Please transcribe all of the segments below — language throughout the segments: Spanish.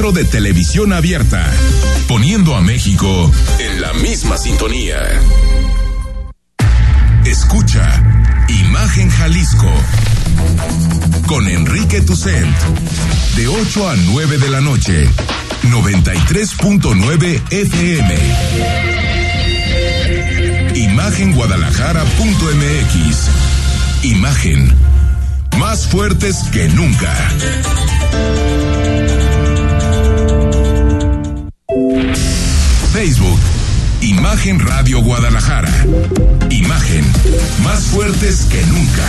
De Televisión Abierta, poniendo a México en la misma sintonía. Escucha Imagen Jalisco con Enrique Tucent de 8 a 9 de la noche, 93.9 FM. Imagenguadalajara.mx. Imagen. Más fuertes que nunca. Facebook. Imagen Radio Guadalajara. Imagen. Más fuertes que nunca.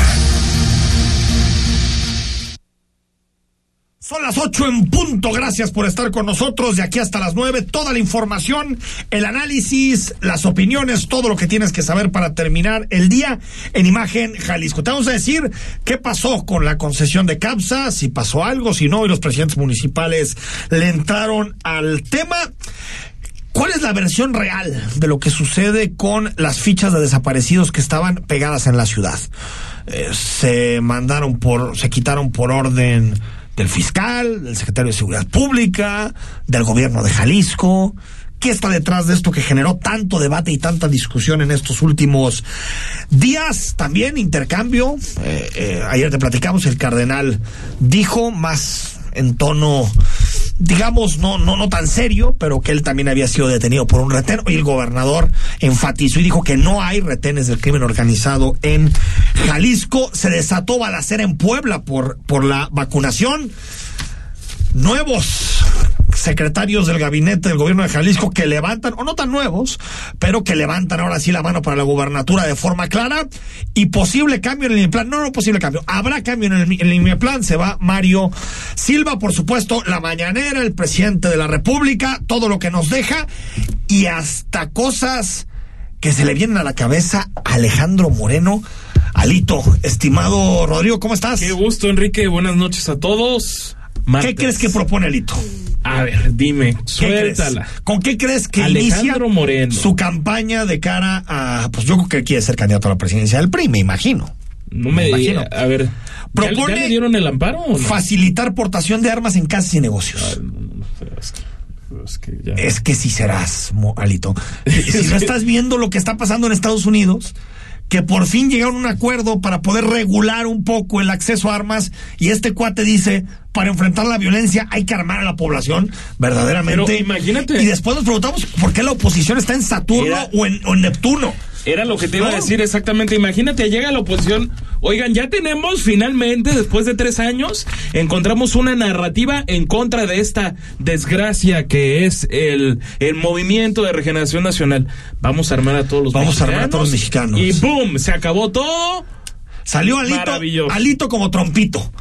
Son las ocho en punto. Gracias por estar con nosotros de aquí hasta las nueve. Toda la información, el análisis, las opiniones, todo lo que tienes que saber para terminar el día en Imagen Jalisco. Te vamos a decir qué pasó con la concesión de CAPSA, si pasó algo, si no, y los presidentes municipales le entraron al tema. ¿Cuál es la versión real de lo que sucede con las fichas de desaparecidos que estaban pegadas en la ciudad? Eh, se mandaron por, se quitaron por orden del fiscal, del secretario de Seguridad Pública, del gobierno de Jalisco. ¿Qué está detrás de esto que generó tanto debate y tanta discusión en estos últimos días? También intercambio. Eh, eh, ayer te platicamos, el cardenal dijo más en tono, digamos, no, no, no tan serio, pero que él también había sido detenido por un retén. Y el gobernador enfatizó y dijo que no hay retenes del crimen organizado en Jalisco. Se desató balacera en Puebla por, por la vacunación. Nuevos secretarios del gabinete del gobierno de Jalisco que levantan, o no tan nuevos, pero que levantan ahora sí la mano para la gubernatura de forma clara y posible cambio en el plan. No, no posible cambio. Habrá cambio en el, en el plan. Se va Mario Silva, por supuesto, la mañanera, el presidente de la República, todo lo que nos deja y hasta cosas que se le vienen a la cabeza a Alejandro Moreno. Alito, estimado Rodrigo, ¿cómo estás? Qué gusto, Enrique. Buenas noches a todos. Martes. ¿Qué crees que propone Alito? A ver, dime, suéltala. Crees? ¿Con qué crees que Alejandro inicia Moreno. su campaña de cara a, pues yo creo que quiere ser candidato a la presidencia del PRI, me imagino. No me, imagino. A ver, propone ¿ya, ya le dieron el amparo o no? facilitar portación de armas en casas y negocios. Ay, no, es que, es que ya. Es que si serás, Alito. si no estás viendo lo que está pasando en Estados Unidos, que por fin llegaron a un acuerdo para poder regular un poco el acceso a armas y este cuate dice, para enfrentar la violencia hay que armar a la población, verdaderamente. Pero imagínate. Y después nos preguntamos por qué la oposición está en Saturno Era- o, en, o en Neptuno. Era lo que te iba a decir exactamente. Imagínate, llega la oposición. Oigan, ya tenemos finalmente, después de tres años, encontramos una narrativa en contra de esta desgracia que es el, el movimiento de regeneración nacional. Vamos a armar a todos los Vamos a mexicanos. armar a todos los mexicanos. Y ¡boom! Se acabó todo. Salió Alito. Alito como trompito.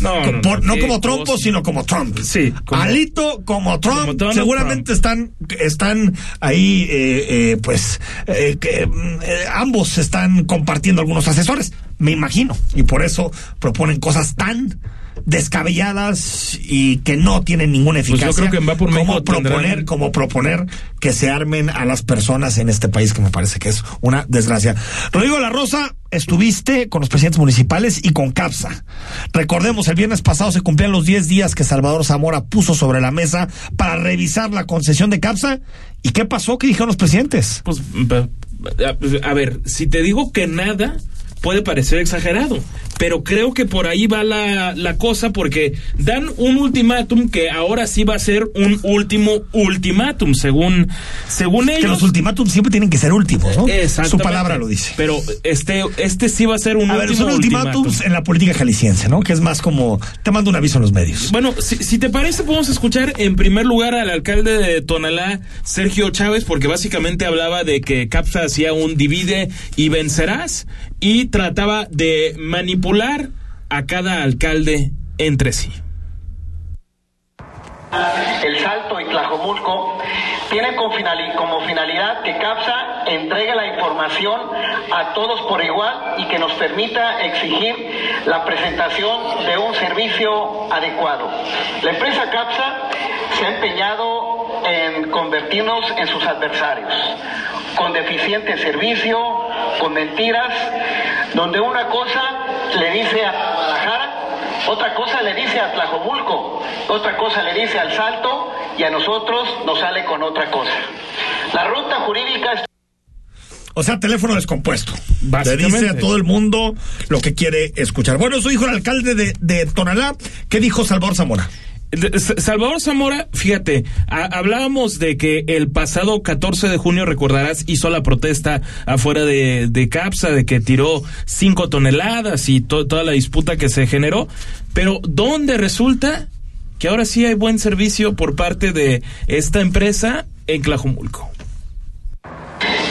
No, no, por- no como trompo, cosa. sino como Trump. Sí, como- Alito como Trump. Como Donald seguramente están están ahí, eh, eh, pues, eh, que, eh, ambos están compartiendo algunos asesores, me imagino, y por eso proponen cosas tan descabelladas y que no tienen ninguna Pues yo eficacia creo que Va por como proponer tendrán- como proponer que se armen a las personas en este país que me parece que es una desgracia. Rodrigo La Rosa, estuviste con los presidentes municipales y con CAPSA. Recordemos, el viernes pasado se cumplían los 10 días que Salvador Zamora puso sobre la mesa para revisar la concesión de CAPSA. ¿Y qué pasó? ¿Qué dijeron los presidentes? Pues, a, a ver, si te digo que nada, puede parecer exagerado, pero creo que por ahí va la, la cosa porque dan un ultimátum que ahora sí va a ser un último ultimátum, según, según ellos. Que los ultimátums siempre tienen que ser últimos, ¿no? Su palabra lo dice. Pero este, este sí va a ser un A ver, último son ultimátums ultimátum. en la política jalisciense, ¿no? Que es más como, te mando un aviso en los medios. Bueno, si, si te parece, podemos escuchar en primer lugar al alcalde de Tonalá, Sergio Chávez, porque básicamente hablaba de que CAPSA hacía un divide y vencerás y trataba de manipular a cada alcalde entre sí. El Salto y Tlajomulco finali- como finalidad que CAPSA entregue la información a todos por igual y que nos permita exigir la presentación de un servicio adecuado. La empresa CAPSA se ha empeñado en convertirnos en sus adversarios, con deficiente servicio, con mentiras, donde una cosa le dice a Guadalajara Otra cosa le dice a Tlajomulco, otra cosa le dice al Salto y a nosotros nos sale con otra cosa. La ruta jurídica es O sea, teléfono descompuesto. Le dice a todo el mundo lo que quiere escuchar. Bueno, eso dijo el alcalde de, de Tonalá. ¿Qué dijo Salvador Zamora? Salvador Zamora, fíjate, hablábamos de que el pasado 14 de junio, recordarás, hizo la protesta afuera de, de CAPSA, de que tiró cinco toneladas y to- toda la disputa que se generó, pero ¿dónde resulta que ahora sí hay buen servicio por parte de esta empresa en Tlajomulco?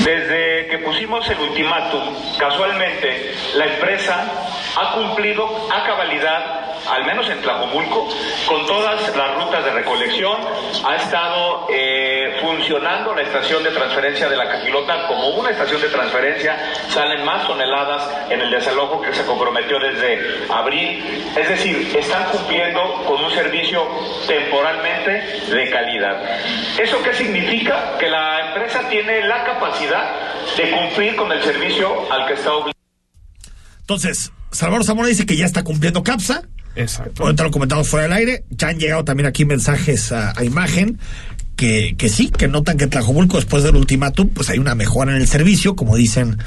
Desde que pusimos el ultimátum, casualmente la empresa ha cumplido a cabalidad, al menos en Tlajomulco, con todas las rutas de recolección. Ha estado eh, funcionando la estación de transferencia de la Cajilota como una estación de transferencia. Salen más toneladas en el desalojo que se comprometió desde abril. Es decir, están cumpliendo con un servicio temporalmente de calidad. ¿Eso qué significa? Que la empresa tiene la capacidad de cumplir con el servicio al que está obligada. Entonces, Salvador Zamora dice que ya está cumpliendo CAPSA. Exacto. Ahorita lo comentamos fuera del aire. Ya han llegado también aquí mensajes a, a imagen que, que sí, que notan que en Tlajomulco después del ultimátum, pues hay una mejora en el servicio, como dicen,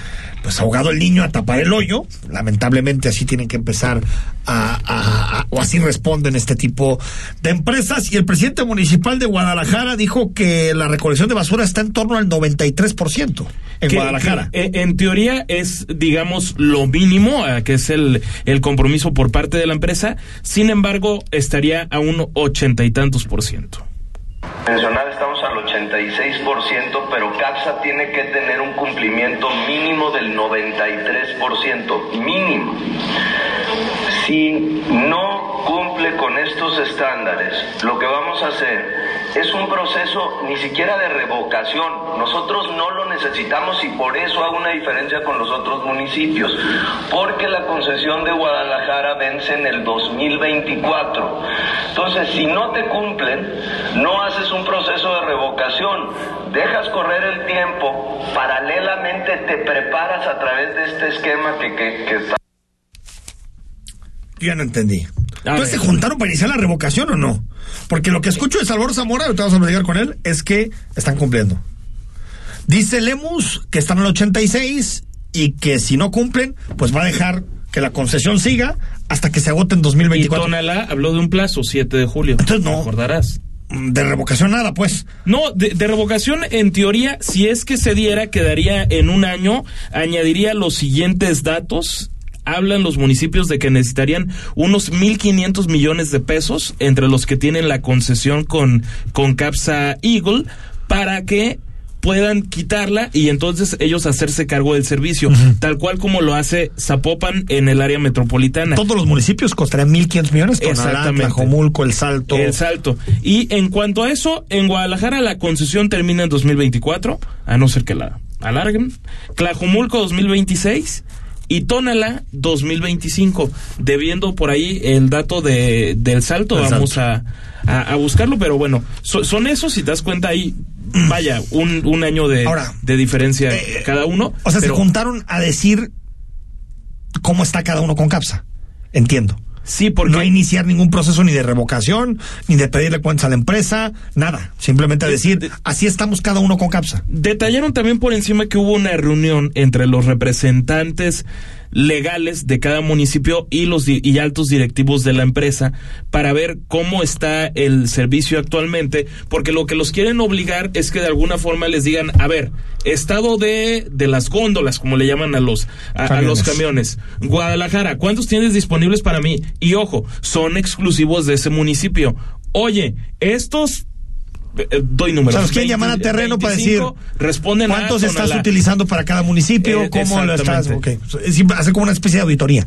pues ahogado el niño a tapar el hoyo. Lamentablemente así tienen que empezar a, a- a- o así responden este tipo de empresas. Y el presidente municipal de Guadalajara dijo que la recolección de basura está en torno al 93% en que- Guadalajara. que, eh, en teoría es, digamos, lo mínimo, que es el, el compromiso por parte de la empresa. Sin embargo, estaría a un ochenta y tantos por ciento. Mencionar estamos al 86%, pero CAPSA tiene que tener un cumplimiento mínimo del 93%, mínimo. Si no cumple con estos estándares, lo que vamos a hacer es un proceso ni siquiera de revocación. Nosotros no lo necesitamos y por eso hago una diferencia con los otros municipios, porque la concesión de Guadalajara vence en el 2024. Entonces, si no te cumplen, no haces un proceso de revocación, dejas correr el tiempo, paralelamente te preparas a través de este esquema que, que, que está Yo ya no entendí. A Entonces, ¿se juntaron para iniciar la revocación o no? Porque lo que escucho de Salvador Zamora, ahorita vamos a platicar con él, es que están cumpliendo. Dice Lemus que están al 86 y que si no cumplen, pues va a dejar que la concesión siga hasta que se agote en Y 2024. Tonalá habló de un plazo, 7 de julio. Entonces, no. Recordarás. De revocación nada, pues. No, de, de revocación, en teoría, si es que se diera, quedaría en un año, añadiría los siguientes datos. Hablan los municipios de que necesitarían unos 1.500 millones de pesos, entre los que tienen la concesión con, con Capsa Eagle, para que puedan quitarla y entonces ellos hacerse cargo del servicio, tal cual como lo hace Zapopan en el área metropolitana. Todos los municipios costarían 1.500 millones. Exactamente. Tlajomulco, El Salto. El salto. Y en cuanto a eso, en Guadalajara la concesión termina en 2024, a no ser que la alarguen. Tlajumulco 2026 y Tonalá 2025. Debiendo por ahí el dato de, del salto, vamos A, a, a buscarlo, pero bueno, so- son esos, si te das cuenta ahí, vaya, un, un año de, Ahora, de diferencia eh, cada uno. O sea, pero- se juntaron a decir cómo está cada uno con CAPSA. Entiendo. Sí, porque no iniciar ningún proceso ni de revocación, ni de pedirle cuentas a la empresa, nada. Simplemente decir, así estamos cada uno con CAPSA. Detallaron también por encima que hubo una reunión entre los representantes legales de cada municipio y los y altos directivos de la empresa para ver cómo está el servicio actualmente, porque lo que los quieren obligar es que de alguna forma les digan, a ver, estado de, de las góndolas, como le llaman a los, a, a los camiones. Guadalajara, ¿cuántos tienes disponibles para mí? Y ojo, son exclusivos de ese municipio. Oye, estos eh, doy números. O sea, nos quieren llamar a terreno para decir, responden a ¿Cuántos estás Tonalá. utilizando para cada municipio? Eh, ¿Cómo lo estás? Es hacer como una especie de auditoría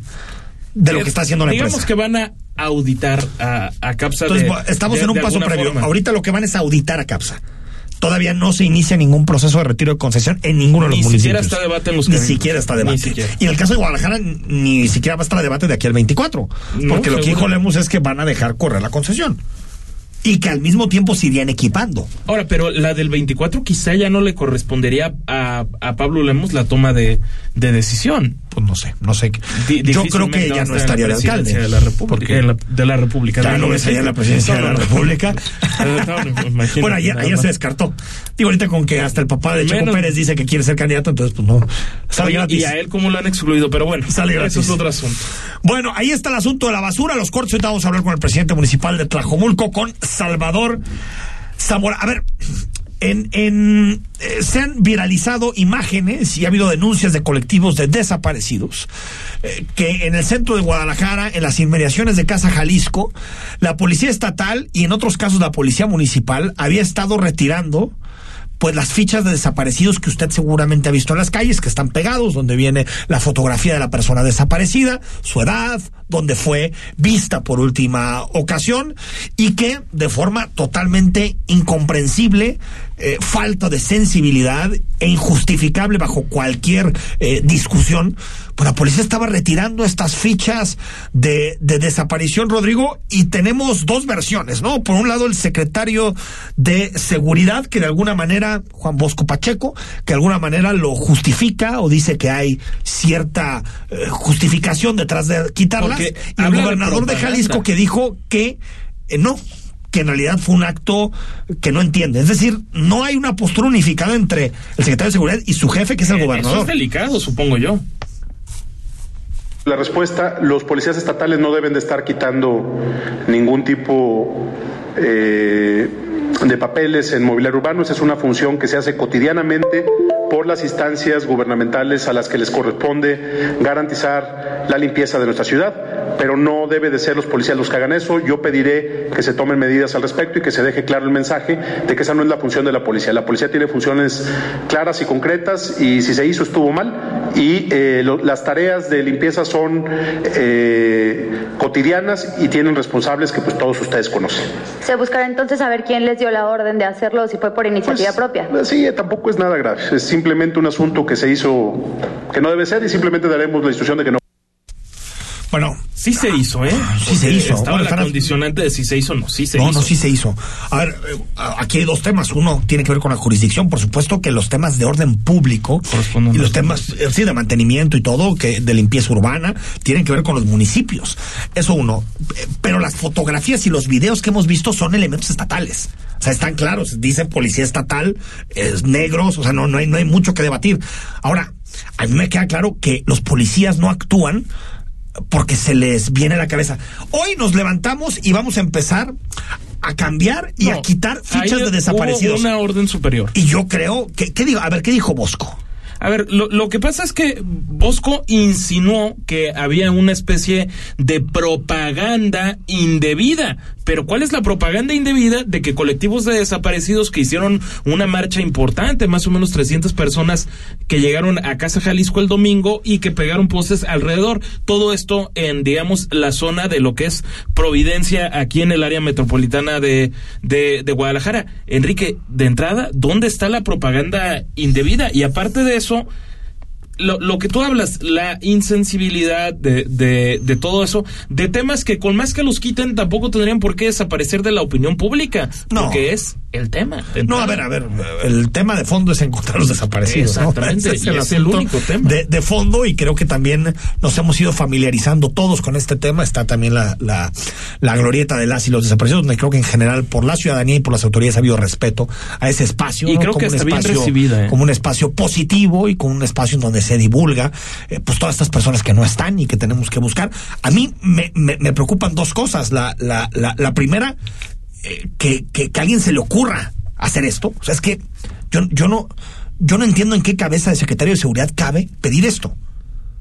de lo que está haciendo la Digamos empresa. que van a auditar a, a CAPSA. Entonces, de- estamos de- en un paso previo. forma. Ahorita lo que van es auditar a CAPSA. Todavía no se inicia ningún proceso de retiro de concesión en ninguno de los Ni municipios. siquiera está debate en los Ni caminos. siquiera está Ni debate. siquiera. Y en el caso de Guadalajara, ni siquiera va a estar debate de aquí al 24. No, porque lo que dijo. Lemus es que van a dejar correr la concesión. Y que al mismo tiempo se irían equipando. Ahora, pero la del 24 quizá ya no le correspondería a, Pablo Lemos la toma de decisión. Pues no sé, no sé. Yo creo que difícilmente va ya a no estaría de alcalde. de la República. La- de la República. ya no allá en la presidencia de la República. Bueno, más. se descartó. Digo, ahorita con que hasta el papá de Checo Menos- Pérez dice que quiere ser candidato, entonces pues no. Sale Oye, gratis. y a él cómo lo han excluido, pero bueno, Sale gratis. eso es otro asunto. Bueno, ahí está el asunto de la basura, los cortes. Ahorita vamos a hablar con el presidente municipal de Tlajomulco, con Salvador Zamora. A ver, en, eh, se han viralizado imágenes y ha habido denuncias de colectivos de desaparecidos eh, que en el centro de Guadalajara, en las inmediaciones de Casa Jalisco, la policía estatal y en otros casos la policía municipal había estado retirando pues las fichas de desaparecidos que usted seguramente ha visto en las calles, que están pegados, donde viene la fotografía de la persona desaparecida, su edad, donde fue vista por última ocasión, y que de forma totalmente incomprensible, eh, falta de sensibilidad e injustificable bajo cualquier eh, discusión, pues la policía estaba retirando estas fichas de, de desaparición, Rodrigo, y tenemos dos versiones, ¿no? Por un lado, el secretario de Seguridad, que de alguna manera, Juan Bosco Pacheco, que de alguna manera lo justifica o dice que hay cierta eh, justificación detrás de quitarlas, Porque y el de gobernador de. Jalisco que dijo que eh, no que en realidad fue un acto que no entiende. Es decir, no hay una postura unificada entre el secretario de Seguridad y su jefe, que es el Eh, Eso gobernador. es delicado, supongo yo. La respuesta, los policías estatales no deben de estar quitando ningún tipo eh, de papeles en mobiliario urbano. Esa es una función que se hace cotidianamente por las instancias gubernamentales a las que les corresponde garantizar la limpieza de nuestra ciudad, pero no debe de ser los policías los que hagan eso. Yo pediré que se tomen medidas al respecto y que se deje claro el mensaje de que esa no es la función de la policía. La policía tiene funciones claras y concretas y si se hizo estuvo mal y eh, lo- las tareas de limpieza son eh, cotidianas y tienen responsables que pues todos ustedes conocen. Se buscará entonces saber quién les dio la orden de hacerlo, si fue por iniciativa propia. Sí, tampoco es nada grave. Es simplemente un asunto que se hizo que no debe ser y simplemente daremos la instrucción de que no. Bueno, Sí se hizo, ¿eh? Sí se hizo. Estaba Bueno, la están- condicionante de si se hizo o no. Sí se no, hizo. no, sí se hizo. A ver, eh, aquí hay dos temas. Uno tiene que ver con la jurisdicción. Por supuesto que los temas de orden público y los los temas eh, sí, de mantenimiento y todo, que de limpieza urbana, tienen que ver con los municipios. Eso uno. Eh, Pero las fotografías y los videos que hemos visto son elementos estatales. O sea, están claros. Dice policía estatal, es negros, o sea, no, no, hay, no hay mucho que debatir. Ahora, a mí me queda claro que los policías no actúan porque se les viene a la cabeza. Hoy nos levantamos y vamos a empezar a cambiar y No, a quitar fichas de hubo desaparecidos. una orden superior. Y yo creo que, ¿qué digo? A ver, ¿qué dijo Bosco? A ver, lo, lo que pasa es que Bosco insinuó que había una especie de propaganda indebida. Pero ¿cuál es la propaganda indebida de que colectivos de desaparecidos que hicieron una marcha importante, más o menos 300 personas que llegaron a Casa Jalisco el domingo y que pegaron postes alrededor? Todo esto en, digamos, la zona de lo que es Providencia, aquí en el área metropolitana de, de, de Guadalajara. Enrique, de entrada, ¿dónde está la propaganda indebida? Y aparte de eso, lo, lo que tú hablas, la insensibilidad de, de, de todo eso, de temas que con más que los quiten tampoco tendrían por qué desaparecer de la opinión pública, No. porque es el tema. No, a ver, a ver, el tema de fondo es encontrar los desaparecidos. ¿no? Exactamente, y es el asunto único tema. De, de fondo y creo que también nos hemos ido familiarizando todos con este tema. Está también la, la, la glorieta de las y los desaparecidos, donde creo que en general por la ciudadanía y por las autoridades ha habido respeto a ese espacio. Y ¿no? creo que un está bien espacio- recibida, ¿eh? Como un espacio positivo y con un espacio en donde se divulga eh, pues todas estas personas que no están y que tenemos que buscar. A mí me, me, me preocupan dos cosas. La, la, la, la primera, eh, que, que, que a alguien se le ocurra hacer esto. O sea, es que yo, yo no, yo no entiendo en qué cabeza de secretario de seguridad cabe pedir esto.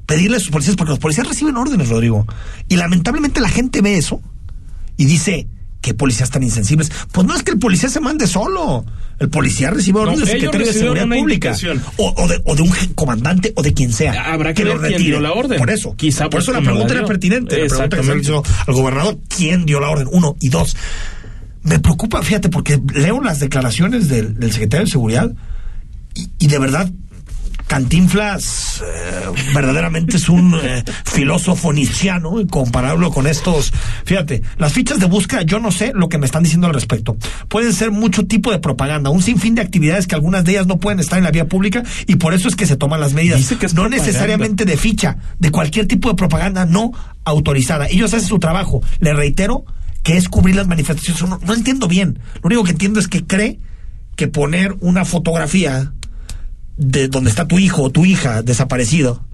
Pedirle a sus policías, porque los policías reciben órdenes, Rodrigo. Y lamentablemente la gente ve eso y dice, ¿qué policías tan insensibles? Pues no es que el policía se mande solo. El policía recibe órdenes del secretario de Seguridad Pública. O, o de, o de un comandante o de quien sea. Habrá que ver quién dio la orden. Por eso. Quizá por eso porque la pregunta era pertinente. La pregunta que se le hizo al gobernador, ¿quién dio la orden? Uno. Y dos, me preocupa, fíjate, porque leo las declaraciones del, del secretario de Seguridad y, y de verdad Cantinflas eh, verdaderamente es un eh, filósofo nietzscheano compararlo con estos. Fíjate, las fichas de búsqueda, yo no sé lo que me están diciendo al respecto. Pueden ser mucho tipo de propaganda, un sinfín de actividades que algunas de ellas no pueden estar en la vía pública y por eso es que se toman las medidas. Dice que es no propaganda. necesariamente de ficha, de cualquier tipo de propaganda no autorizada. Ellos hacen su trabajo. Le reitero que es cubrir las manifestaciones. No, no entiendo bien. Lo único que entiendo es que cree que poner una fotografía de donde está tu hijo o tu hija desaparecido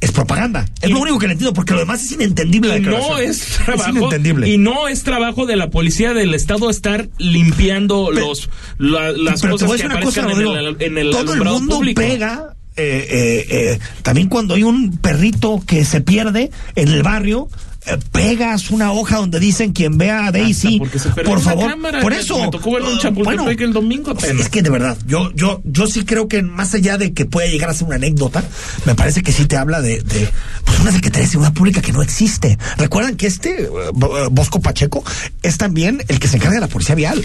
es propaganda. Es Y- lo único que le entiendo, porque lo demás es inentendible. Y no es trabajo inentendible. y no es trabajo de la policía del estado estar limpiando Pero- los la- las cosas que cosa, aparezcan en, el, en el Todo el mundo público. pega. eh, eh, eh, también cuando hay un perrito que se pierde en el barrio, eh, pegas una hoja donde dicen quien vea a Daisy, por favor, cámara. por eso. me tocó verlo en eh, Chapultepec el domingo apenas. Es que de verdad, yo, yo, yo sí creo que más allá de que pueda llegar a ser una anécdota, me parece que sí te habla de, de pues, una Secretaría de Seguridad Pública que no existe. Recuerdan que este, eh, eh, Bosco Pacheco, es también el que se encarga de la policía vial.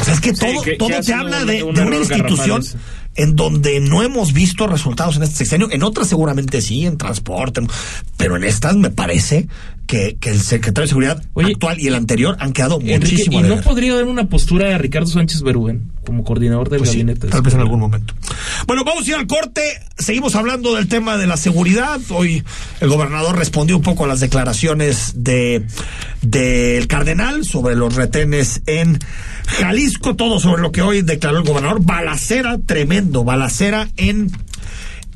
O sea, es que Sí, todo, que- todo te habla de, un de una institución en donde no hemos visto resultados en este sexenio. En otras seguramente sí, en transporte, pero en estas me parece que, que el secretario de Seguridad Oye, actual y el anterior han quedado Enrique, muchísimo ¿y no podría dar una postura a Ricardo Sánchez Berúben como coordinador del Pues gabinete? de tal vez en algún momento. Bueno, vamos a ir al corte. Seguimos hablando del tema de la seguridad. Hoy el gobernador respondió un poco a las declaraciones de del cardenal sobre los retenes en Jalisco. Todo sobre lo que hoy declaró el gobernador. Balacera, tremendo. Balacera en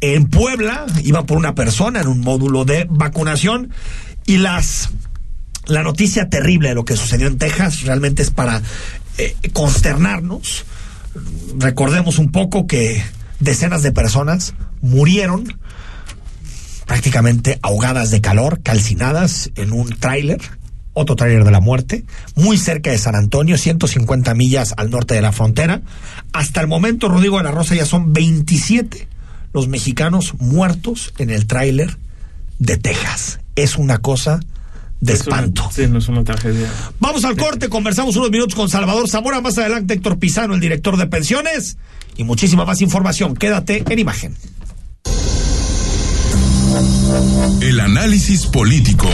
en Puebla. Iba por una persona en un módulo de vacunación y las la noticia terrible de lo que sucedió en Texas realmente es para eh, consternarnos. Recordemos un poco que decenas de personas murieron prácticamente ahogadas de calor, calcinadas en un tráiler, otro tráiler de la muerte, muy cerca de San Antonio, 150 millas al norte de la frontera. Hasta el momento, Rodrigo de la Rosa, ya son 27 los mexicanos muertos en el tráiler de Texas. Es una cosa de Es una- espanto. sí, no es una tragedia. Vamos al corte, conversamos unos minutos con Salvador Zamora, más adelante Héctor Pizano, el director de pensiones, y muchísima más información. Quédate en imagen. El análisis político.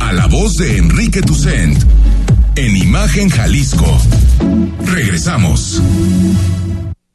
A la voz de Enrique Tucent. En Imagen Jalisco. Regresamos.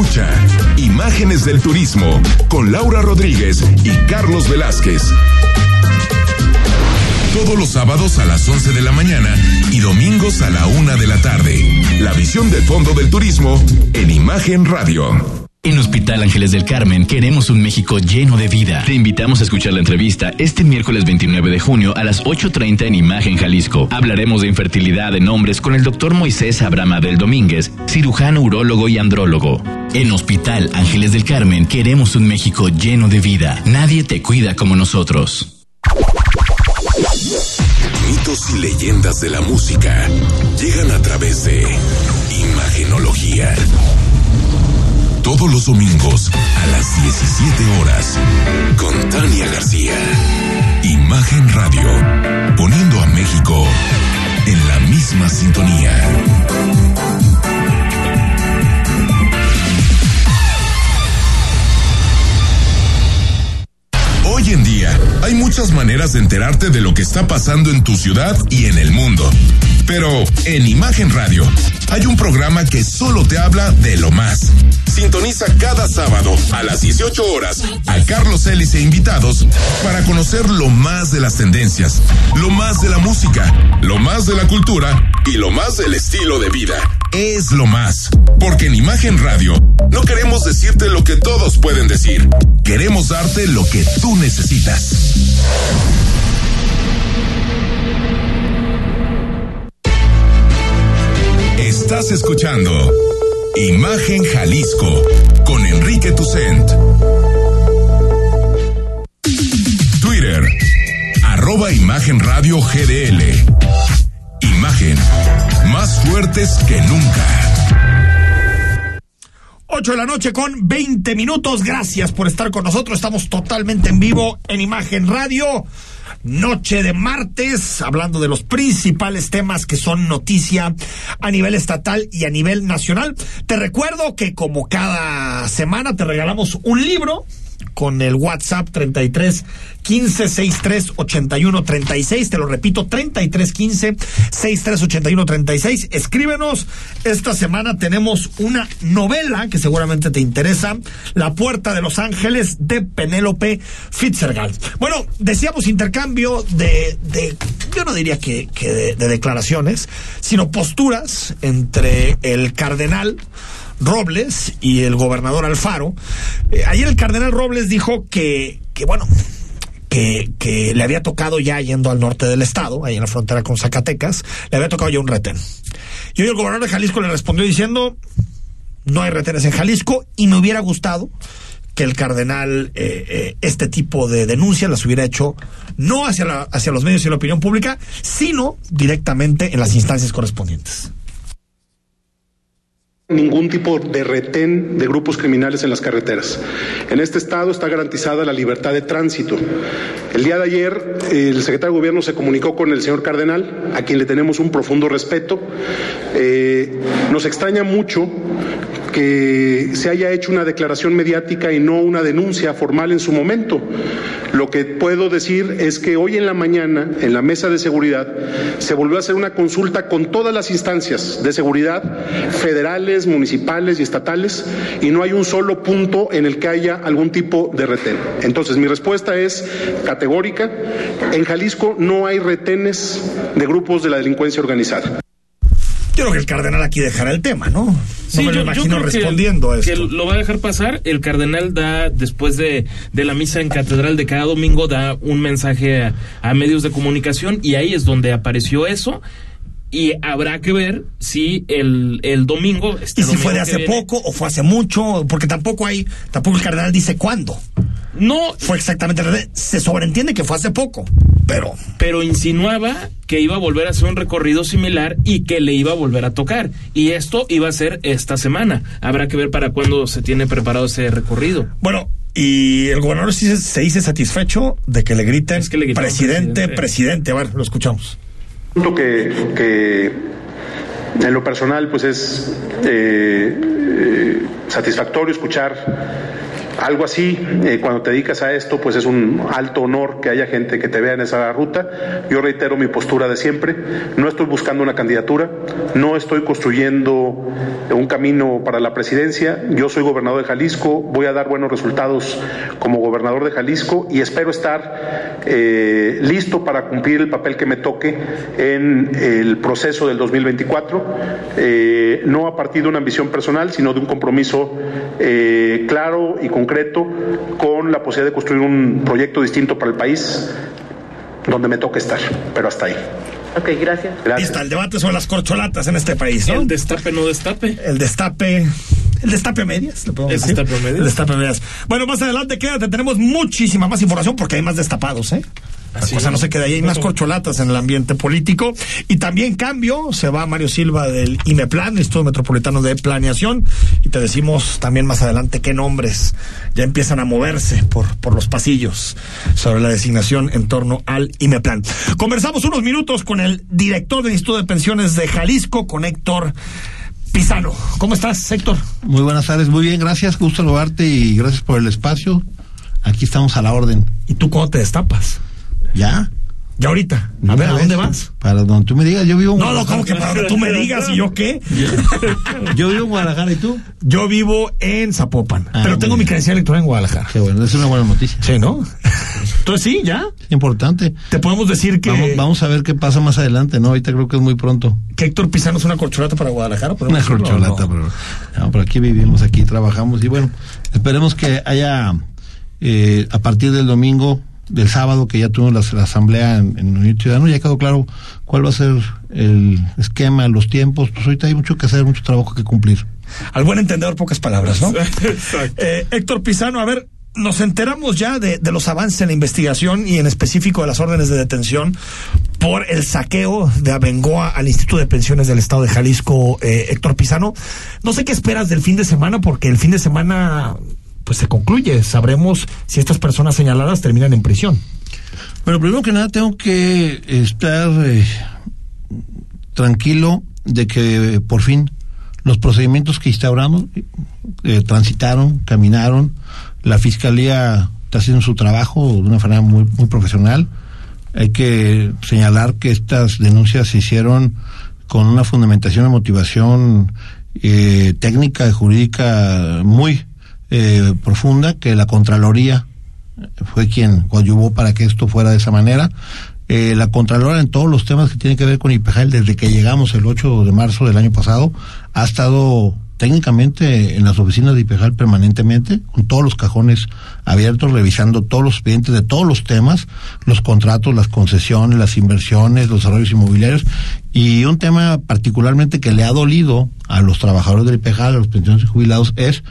Escucha Imágenes del Turismo con Laura Rodríguez y Carlos Velázquez. Todos los sábados a las 11 de la mañana y domingos a la una de la tarde. La visión del fondo del turismo en Imagen Radio. En Hospital Ángeles del Carmen queremos un México lleno de vida. Te invitamos a escuchar la entrevista este miércoles 29 de junio a las 8.30 en Imagen Jalisco. Hablaremos de infertilidad en hombres con el doctor Moisés Abrama del Domínguez, cirujano urólogo y andrólogo. En Hospital Ángeles del Carmen queremos un México lleno de vida. Nadie te cuida como nosotros. Mitos y leyendas de la música llegan a través de Imagenología. Todos los domingos a las 17 horas con Tania García. Imagen Radio, poniendo a México en la misma sintonía. Hoy en día hay muchas maneras de enterarte de lo que está pasando en tu ciudad y en el mundo. Pero en Imagen Radio hay un programa que solo te habla de lo más. Sintoniza cada sábado a las 18 horas a Carlos Ellis e invitados para conocer lo más de las tendencias, lo más de la música, lo más de la cultura y lo más del estilo de vida. Es lo más. Porque en Imagen Radio no queremos decirte lo que todos pueden decir. Queremos darte lo que tú necesitas. Estás escuchando Imagen Jalisco con Enrique Tucent. Twitter, arroba Imagen Radio GDL. Imagen, más fuertes que nunca. 8 de la noche con 20 minutos. Gracias por estar con nosotros. Estamos totalmente en vivo en Imagen Radio. Noche de martes, hablando de los principales temas que son noticia a nivel estatal y a nivel nacional. Te recuerdo que como cada semana te regalamos un libro con el WhatsApp 33 15 63 81 36. Te lo repito, 33 15 63 81 36. Escríbenos. Esta semana tenemos una novela que seguramente te interesa: La Puerta de los Ángeles de Penélope Fitzgerald. Bueno, decíamos intercambio de, de yo no diría que, que de, de declaraciones, sino posturas entre el cardenal. Robles y el gobernador Alfaro. Eh, ayer el cardenal Robles dijo que, que bueno, que, que, le había tocado ya yendo al norte del estado, ahí en la frontera con Zacatecas, le había tocado ya un retén. Y hoy el gobernador de Jalisco le respondió diciendo, no hay retenes en Jalisco y me hubiera gustado que el cardenal eh, eh, este tipo de denuncias las hubiera hecho no hacia, la, hacia los medios y la opinión pública, sino directamente en las instancias correspondientes ningún tipo de retén de grupos criminales en las carreteras. En este estado está garantizada la libertad de tránsito. El día de ayer el secretario de Gobierno se comunicó con el señor Cardenal, a quien le tenemos un profundo respeto. Eh, nos extraña mucho que se haya hecho una declaración mediática y no una denuncia formal en su momento. Lo que puedo decir es que hoy en la mañana, en la mesa de seguridad, se volvió a hacer una consulta con todas las instancias de seguridad, federales, municipales y estatales, y no hay un solo punto en el que haya algún tipo de retén. Entonces, mi respuesta es categórica. En Jalisco no hay retenes de grupos de la delincuencia organizada. Yo creo que el cardenal aquí dejará el tema, ¿no? No Sí, me lo yo- yo imagino que- respondiendo a que esto. lo va a dejar pasar. El cardenal da, después de, de la misa en catedral de cada domingo, da un mensaje a, a medios de comunicación y ahí es donde apareció eso. Y habrá que ver si el, el domingo. este Y si domingo fue de que hace viene- poco o fue hace mucho, porque tampoco hay, tampoco el cardenal dice cuándo. No. Fue exactamente, se sobreentiende que fue hace poco, pero Pero insinuaba que iba a volver a hacer un recorrido similar y que le iba a volver a tocar. Y esto iba a ser esta semana. Habrá que ver para cuándo se tiene preparado ese recorrido. Bueno, y el gobernador sí se, se dice satisfecho de que le griten que le gritaron presidente, presidente. presidente. A ver, lo escuchamos. punto que, que en lo personal pues es eh, eh, satisfactorio escuchar algo así, eh, cuando te dedicas a esto, pues es un alto honor que haya gente que te vea en esa ruta. Yo reitero mi postura de siempre, no estoy buscando una candidatura, no estoy construyendo un camino para la presidencia, yo soy gobernador de Jalisco, voy a dar buenos resultados como gobernador de Jalisco y espero estar eh, listo para cumplir el papel que me toque en el proceso del 2024, eh, no a partir de una ambición personal, sino de un compromiso claro y concreto con la posibilidad de construir un proyecto distinto para el país donde me toque estar, pero hasta ahí. Ok, gracias. Ahí Gracias. está el debate sobre las corcholatas en este país, ¿no? El destape no destape. El destape. El destape a medias, le podemos El decir. destape a medias. El destape a medias. Bueno, más adelante quédate, tenemos muchísima más información porque hay más destapados, ¿eh? La Así cosa no se queda ahí, hay más corcholatas en el ambiente político. Y también cambio, se va Mario Silva del IMEPLAN, Instituto Metropolitano de Planeación, y te decimos también más adelante qué nombres ya empiezan a moverse por, por los pasillos sobre la designación en torno al IMEPLAN. Conversamos unos minutos con el director del Instituto de Pensiones de Jalisco, con Héctor Pizano. ¿Cómo estás, Héctor? Muy buenas tardes, muy bien, gracias, gusto saludarte y gracias por el espacio. Aquí estamos a la orden. ¿Y tú cómo te destapas? Ya. Ya ahorita. A ver, ¿a dónde vas? Para donde tú me digas, yo vivo en No, no, ¿cómo que para donde tú me digas y yo qué? Yo vivo en Guadalajara y tú. Yo vivo en Zapopan, Ah, pero tengo mi credencial electoral en Guadalajara. Qué bueno, es una buena noticia. Sí, ¿no? Entonces sí, ya. Importante. Te podemos decir que, Vamos, vamos a ver qué pasa más adelante, ¿no? Ahorita creo que es muy pronto. que Héctor Pizano es una corcholata para Guadalajara. ¿podemos Una corcholata, no? pero, no, pero aquí vivimos, aquí trabajamos y bueno, esperemos que haya eh, a partir del domingo, del sábado que ya tuvimos la, la asamblea en, en Unión Ciudadano, ya quedó claro cuál va a ser el esquema, los tiempos, pues ahorita hay mucho que hacer, mucho trabajo que cumplir. Al buen entendedor, pocas palabras, ¿no? Eh, Héctor Pizano, a ver, nos enteramos ya de, de los avances en la investigación y en específico de las órdenes de detención por el saqueo de Abengoa al Instituto de Pensiones del Estado de Jalisco, eh, Héctor Pizano. No sé qué esperas del fin de semana, porque el fin de semana pues se concluye. Sabremos si estas personas señaladas terminan en prisión. Bueno, primero que nada tengo que estar eh, tranquilo de que por fin los procedimientos que instauramos eh, transitaron, caminaron, la fiscalía está haciendo su trabajo de una manera muy, profesional. Hay que señalar que estas denuncias se hicieron con una fundamentación y motivación eh, técnica y jurídica muy eh, profunda que la Contraloría fue quien coadyuvó para que esto fuera de esa manera. Eh, la Contralora en todos los temas que tienen que ver con IPEJAL, desde que llegamos el 8 de marzo del año pasado, ha estado técnicamente en las oficinas de IPEJAL permanentemente, con todos los cajones abiertos, revisando todos los expedientes de todos los temas, los contratos, las concesiones, las inversiones, los desarrollos inmobiliarios, y un tema particularmente que le ha dolido a los trabajadores del IPEJAL, a los pensiones y jubilados, es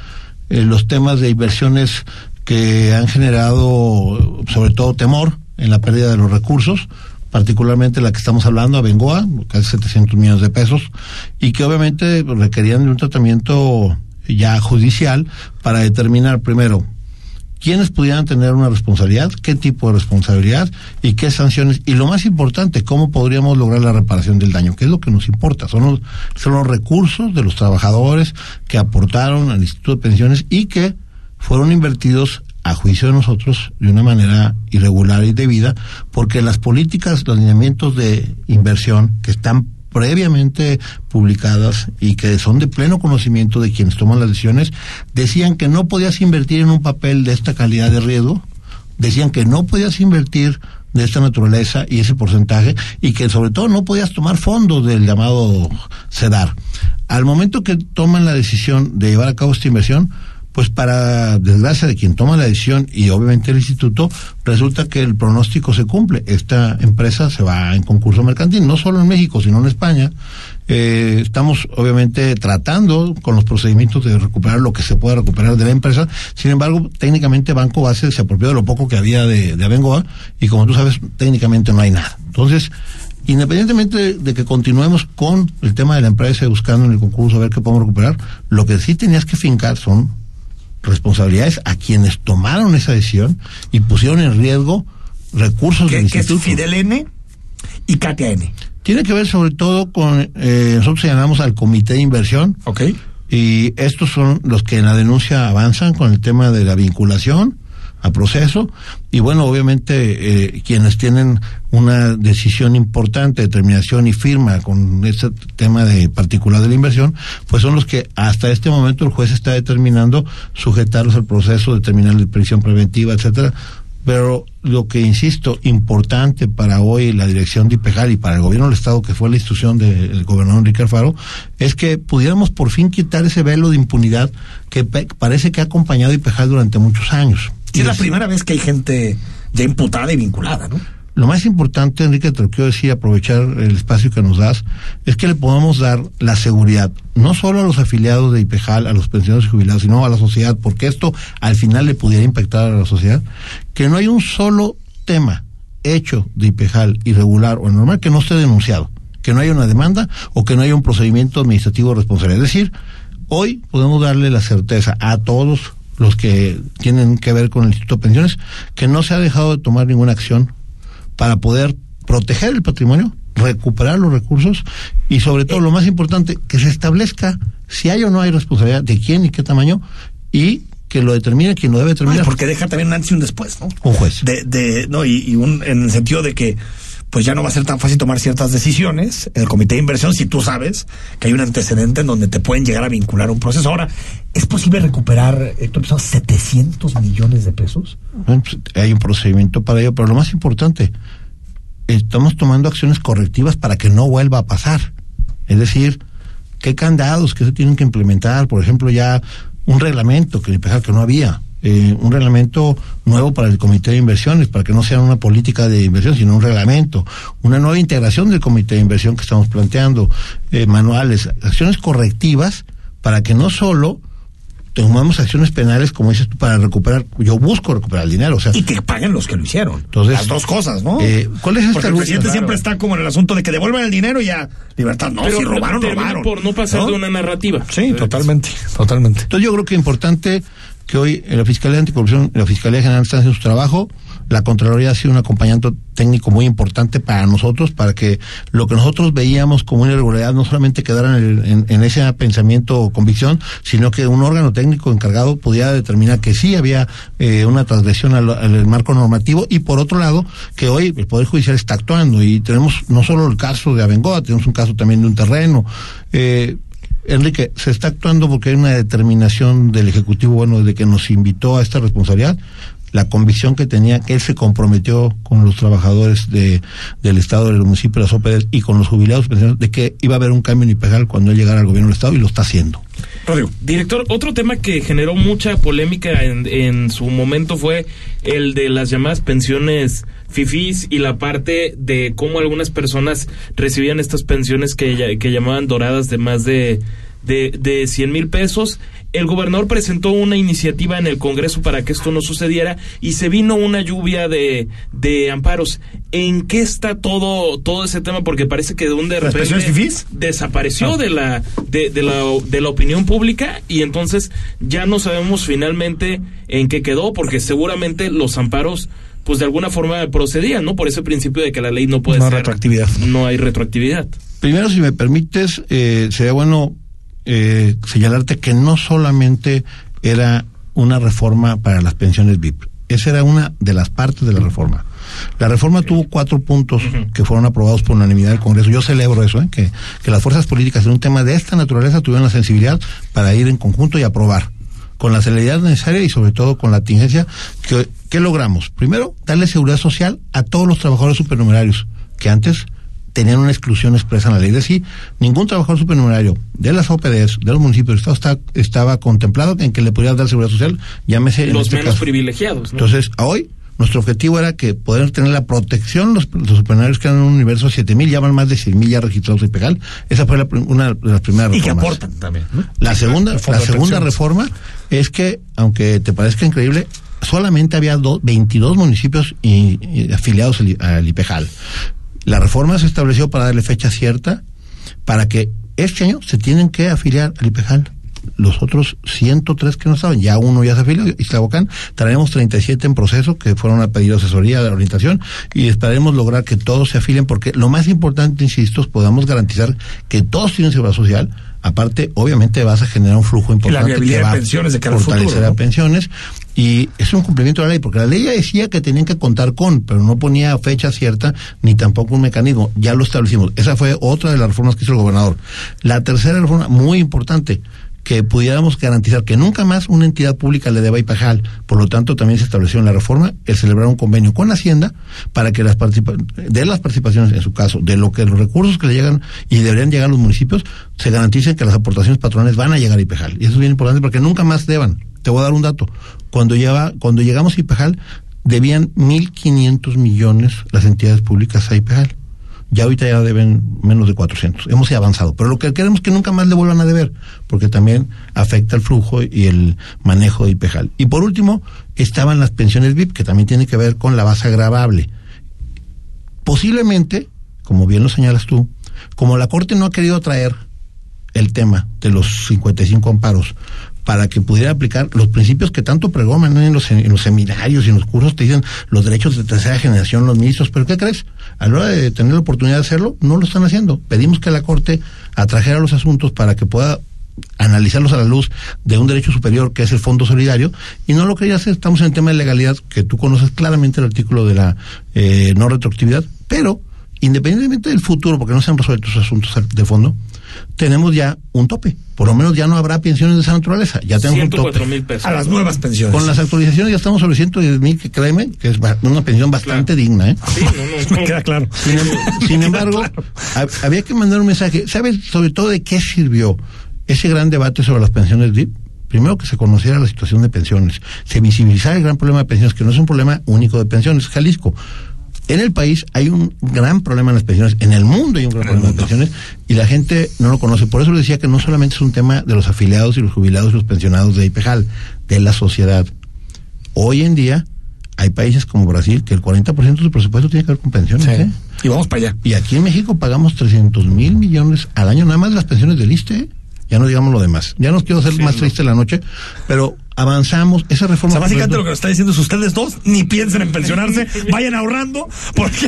eh, los temas de inversiones que han generado sobre todo temor en la pérdida de los recursos, particularmente la que estamos hablando, Bengoa, casi 700 millones de pesos, y que obviamente requerían de un tratamiento ya judicial para determinar primero quiénes pudieran tener una responsabilidad, qué tipo de responsabilidad y qué sanciones. Y lo más importante, cómo podríamos lograr la reparación del daño, que es lo que nos importa. Son los, son los recursos de los trabajadores que aportaron al Instituto de Pensiones y que fueron invertidos a juicio de nosotros de una manera irregular y debida, porque las políticas, los lineamientos de inversión que están previamente publicadas y que son de pleno conocimiento de quienes toman las decisiones, decían que no podías invertir en un papel de esta calidad de riesgo, decían que no podías invertir de esta naturaleza y ese porcentaje y que sobre todo no podías tomar fondos del llamado CEDAR. Al momento que toman la decisión de llevar a cabo esta inversión, pues para desgracia de quien toma la decisión y obviamente el instituto, resulta que el pronóstico se cumple. Esta empresa se va en concurso mercantil, no solo en México, sino en España. Eh, estamos obviamente tratando con los procedimientos de recuperar lo que se pueda recuperar de la empresa. Sin embargo, técnicamente Banco Base se apropió de lo poco que había de, de Abengoa y como tú sabes, técnicamente no hay nada. Entonces, independientemente de, de, que continuemos con el tema de la empresa buscando en el concurso a ver qué podemos recuperar, lo que sí tenías que fincar son responsabilidades a quienes tomaron esa decisión y pusieron en riesgo recursos del instituto. es Fidel N y Katia N. Tiene que ver sobre todo con, eh, nosotros señalamos al comité de inversión. Ok. Y estos son los que en la denuncia avanzan con el tema de la vinculación a proceso. Y bueno obviamente eh, quienes tienen una decisión importante determinación y firma con este tema de particular de la inversión pues son los que hasta este momento el juez está determinando sujetarlos al proceso determinar la prisión preventiva etcétera. Pero lo que insisto importante para hoy la dirección de IPEJAL y para el gobierno del estado que fue la institución del gobernador Enrique Alfaro es que pudiéramos por fin quitar ese velo de impunidad que parece que ha acompañado IPEJAL durante muchos años Sí, es la primera vez que hay gente ya imputada y vinculada, ¿no? Lo más importante, Enrique, te lo quiero decir, aprovechar el espacio que nos das, es que le podamos dar la seguridad, no solo a los afiliados de IPEJAL, a los pensionados y jubilados, sino a la sociedad, porque esto al final le pudiera impactar a la sociedad, que no hay un solo tema hecho de IPEJAL irregular o anormal que no esté denunciado, que no haya una demanda o que no haya un procedimiento administrativo responsable. Es decir, hoy podemos darle la certeza a todos los que tienen que ver con el Instituto de Pensiones, que no se ha dejado de tomar ninguna acción para poder proteger el patrimonio, recuperar los recursos y sobre todo lo más importante, que se establezca si hay o no hay responsabilidad de quién y qué tamaño y que lo determine quien lo debe determinar. porque deja también un antes y un después, ¿no? Un juez. De, de, no, y, y un, en el sentido de que pues ya no va a ser tan fácil tomar ciertas decisiones en el comité de inversión si tú sabes que hay un antecedente en donde te pueden llegar a vincular un proceso. Ahora, ¿es posible recuperar, Héctor, 700 millones de pesos? Pues, hay un procedimiento para ello, pero lo más importante, estamos tomando acciones correctivas para que no vuelva a pasar. Es decir, qué candados que se tienen que implementar, por ejemplo, ya un reglamento que que no había, eh, un reglamento nuevo para el comité de inversiones, para que no sea una política de inversión, sino un reglamento, una nueva integración del comité de inversión que estamos planteando, eh, manuales, acciones correctivas para que no solo tomamos acciones penales, como dices tú, para recuperar, yo busco recuperar el dinero, o sea. Y que paguen los que lo hicieron. Entonces, Las dos cosas, ¿no? Eh, ¿Cuál es esta Porque el presidente Claro. siempre está como en el asunto de que devuelvan el dinero y ya, libertad. No, Pero si robaron, robaron. por no pasar de una narrativa. Sí, totalmente, totalmente. Entonces yo creo que es importante que hoy en la Fiscalía Anticorrupción la Fiscalía General están haciendo su trabajo. La Contraloría ha sido un acompañamiento técnico muy importante para nosotros, para que lo que nosotros veíamos como una irregularidad no solamente quedara en, el- en- ese pensamiento o convicción, sino que un órgano técnico encargado pudiera determinar que sí había eh, una transgresión al, al marco normativo y por otro lado que hoy el Poder Judicial está actuando y tenemos no solo el caso de Abengoa, tenemos un caso también de un terreno. Eh, Enrique, se está actuando porque hay una determinación del Ejecutivo, bueno, de que nos invitó a esta responsabilidad, la convicción que tenía que él se comprometió con los trabajadores de, del Estado, del municipio, de las óperas y con los jubilados de que iba a haber un cambio en IPEJAL cuando él llegara al gobierno del Estado y lo está haciendo. Director, otro tema que generó mucha polémica en, su momento fue el de las llamadas pensiones fifís y la parte de cómo algunas personas recibían estas pensiones que, que llamaban doradas de más de, de, de 100 mil pesos. El gobernador presentó una iniciativa en el Congreso para que esto no sucediera y se vino una lluvia de, de amparos. ¿En qué está todo, todo ese tema? Porque parece que de un de desapareció Ah. de la de, de la de la opinión pública y entonces ya no sabemos finalmente en qué quedó porque seguramente los amparos pues de alguna forma procedían no por ese principio de que la ley no puede No hay ser retroactividad. no hay retroactividad Primero, si me permites, eh, sería bueno eh, señalarte que no solamente era una reforma para las pensiones VIP, esa era una de las partes de la reforma. La reforma tuvo cuatro puntos que fueron aprobados por unanimidad del Congreso. Yo celebro eso, ¿eh? que, que las fuerzas políticas en un tema de esta naturaleza tuvieron la sensibilidad para ir en conjunto y aprobar con la celeridad necesaria y sobre todo con la tingencia que, que logramos. Primero, darle seguridad social a todos los trabajadores supernumerarios que antes tenían una exclusión expresa en la ley. Es decir, ningún trabajador supernumerario de las OPDs, de los municipios del Estado, está, estaba contemplado en que le pudiera dar seguridad social, llámese en los este menos caso. privilegiados ¿no? Entonces, a hoy, nuestro objetivo era que poder tener la protección, los, los supernumerarios que eran un universo de 7000, ya van más de 6000 ya registrados en PEGAL. Esa fue la una de las primeras Y que reformas. aportan también. ¿no? La segunda, la de segunda reforma es que, aunque te parezca increíble, solamente había do- 22 municipios y- y afiliados al, al IPEJAL. La reforma se estableció para darle fecha cierta para que este año se tienen que afiliar al IPEJAL. Los otros 103 que no estaban, ya uno ya se afilió, Islabocán, traemos 37 en proceso que fueron a pedir asesoría de orientación y esperaremos lograr que todos se afilien porque lo más importante, insisto, es podamos garantizar que todos tienen seguridad social. Aparte, obviamente vas a generar un flujo importante viabilidad que de va pensiones de a cara al fortalecer futuro, a pensiones y es un cumplimiento de la ley porque la ley ya decía que tenían que contar con, pero no ponía fecha cierta ni tampoco un mecanismo. Ya lo establecimos. Esa fue otra de las reformas que hizo el gobernador. La tercera reforma, muy importante, que pudiéramos garantizar que nunca más una entidad pública le deba IPAJAL. Por lo tanto, también se estableció en la reforma el celebrar un convenio con Hacienda para que las de las participaciones, en su caso, de lo que los recursos que le llegan y deberían llegar a los municipios, se garanticen que las aportaciones patronales van a llegar a IPEJAL. Y eso es bien importante porque nunca más deban. Te voy a dar un dato. Cuando, lleva, cuando llegamos a IPEJAL, debían 1.500 millones las entidades públicas a IPEJAL. Ya ahorita ya deben menos de 400. Hemos avanzado. Pero lo que queremos es que nunca más le vuelvan a deber, porque también afecta el flujo y el manejo de IPEJAL. Y por último, estaban las pensiones VIP, que también tiene que ver con la base agravable. Posiblemente, como bien lo señalas tú, como la Corte no ha querido traer el tema de los 55 amparos para que pudiera aplicar los principios que tanto pregoman ¿no? en los, en los seminarios y en los cursos, te dicen los derechos de tercera generación, los ministros, pero ¿qué crees? A la hora de tener la oportunidad de hacerlo, no lo están haciendo. Pedimos que la Corte atrajera los asuntos para que pueda analizarlos a la luz de un derecho superior que es el Fondo Solidario y no lo quería hacer. Estamos en el tema de legalidad, que tú conoces claramente el artículo de la eh, no retroactividad, pero independientemente del futuro, porque no se han resuelto esos asuntos de fondo, tenemos ya un tope. Por lo menos ya no habrá pensiones de esa naturaleza. Ya tenemos un tope. mil pesos. A las nuevas pensiones. Con las actualizaciones ya estamos sobre 110 mil, que créeme, que es una pensión bastante digna. ¿eh? Sí, no, no, Me queda claro. Sin, em- sin embargo, hab- había que mandar un mensaje. ¿Sabes sobre todo de qué sirvió ese gran debate sobre las pensiones DIP? Primero que se conociera la situación de pensiones, se visibilizara el gran problema de pensiones, que no es un problema único de pensiones. Jalisco, en el país hay un gran problema en las pensiones, en el mundo hay un gran problema de pensiones y la gente no lo conoce. Por eso le decía que no solamente es un tema de los afiliados y los jubilados y los pensionados de IPEJAL, de la sociedad. Hoy en día hay países como Brasil que el 40% de su presupuesto tiene que ver con pensiones. Sí. ¿eh? Y vamos para allá. Y aquí en México pagamos 300 mil millones al año nada más de las pensiones del ISSSTE. Ya no digamos lo demás. Ya nos quiero hacer más triste la noche, pero avanzamos. Esa O reforma. sea, básicamente lo que nos está diciendo es ustedes dos, ni piensen en pensionarse, vayan ahorrando, porque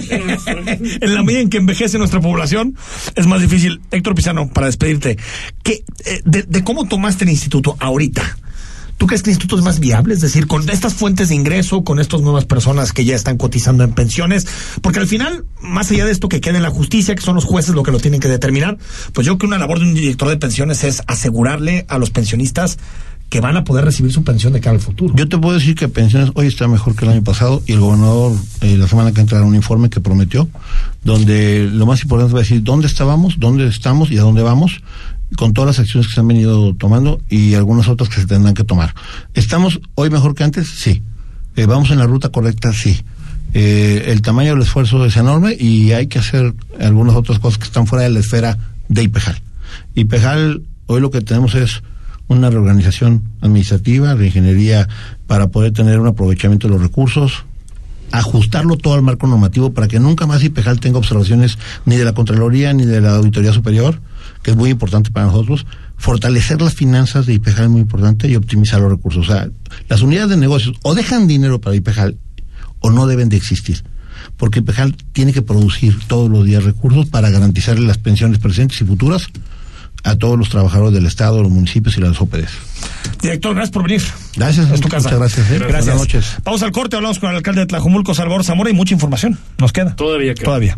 en la medida en que envejece nuestra población es más difícil. Héctor Pizano, para despedirte, ¿qué, eh, de, de cómo tomaste el instituto ahorita? ¿Tú crees que el instituto es más viable? Es decir, con estas fuentes de ingreso, con estas nuevas personas que ya están cotizando en pensiones, porque al final, más allá de esto que quede en la justicia, que son los jueces lo que lo tienen que determinar, pues yo creo que una labor de un director de pensiones es asegurarle a los pensionistas que van a poder recibir su pensión de cara al futuro. Yo te puedo decir que pensiones hoy está mejor que el año pasado y el gobernador eh, la semana que entra un informe que prometió, donde lo más importante va a decir dónde estábamos, dónde estamos y a dónde vamos, con todas las acciones que se han venido tomando y algunas otras que se tendrán que tomar. ¿Estamos hoy mejor que antes? Sí. Eh, ¿Vamos en la ruta correcta? Sí. Eh, el tamaño del esfuerzo es enorme y hay que hacer algunas otras cosas que están fuera de la esfera de IPEJAL. IPEJAL, hoy lo que tenemos es una reorganización administrativa, de ingeniería, para poder tener un aprovechamiento de los recursos, ajustarlo todo al marco normativo para que nunca más IPEJAL tenga observaciones ni de la Contraloría ni de la Auditoría Superior, que es muy importante para nosotros. Fortalecer las finanzas de IPEJAL es muy importante y optimizar los recursos. O sea, las unidades de negocios o dejan dinero para IPEJAL o no deben de existir. Porque IPEJAL tiene que producir todos los días recursos para garantizarle las pensiones presentes y futuras a todos los trabajadores del Estado, los municipios y las óperas. Director, gracias por venir. Gracias, Es tu casa. muchas gracias. ¿eh? Gracias. Buenas noches. Vamos al corte, hablamos con el alcalde de Tlajumulco, Salvador Zamora, y mucha información. Nos queda. Todavía queda. Todavía.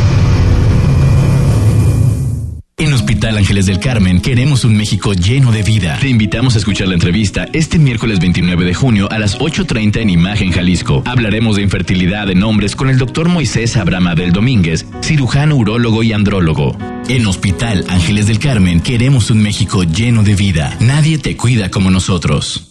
En Hospital Ángeles del Carmen queremos un México lleno de vida. Te invitamos a escuchar la entrevista este miércoles 29 de junio a las 8.30 en Imagen Jalisco. Hablaremos de infertilidad en hombres con el doctor Moisés Abraham Abel Domínguez, cirujano, urólogo y andrólogo. En Hospital Ángeles del Carmen queremos un México lleno de vida. Nadie te cuida como nosotros.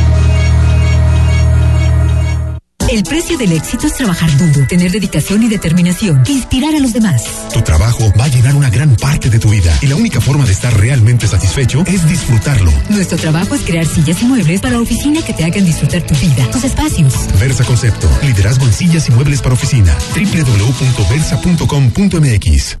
El precio del éxito es trabajar duro, tener dedicación y determinación, inspirar a los demás. Tu trabajo va a llenar una gran parte de tu vida y la única forma de estar realmente satisfecho es disfrutarlo. Nuestro trabajo es crear sillas y muebles para oficina que te hagan disfrutar tu vida, tus espacios. Versa Concepto, liderazgo en sillas y muebles para oficina. www.versa.com.mx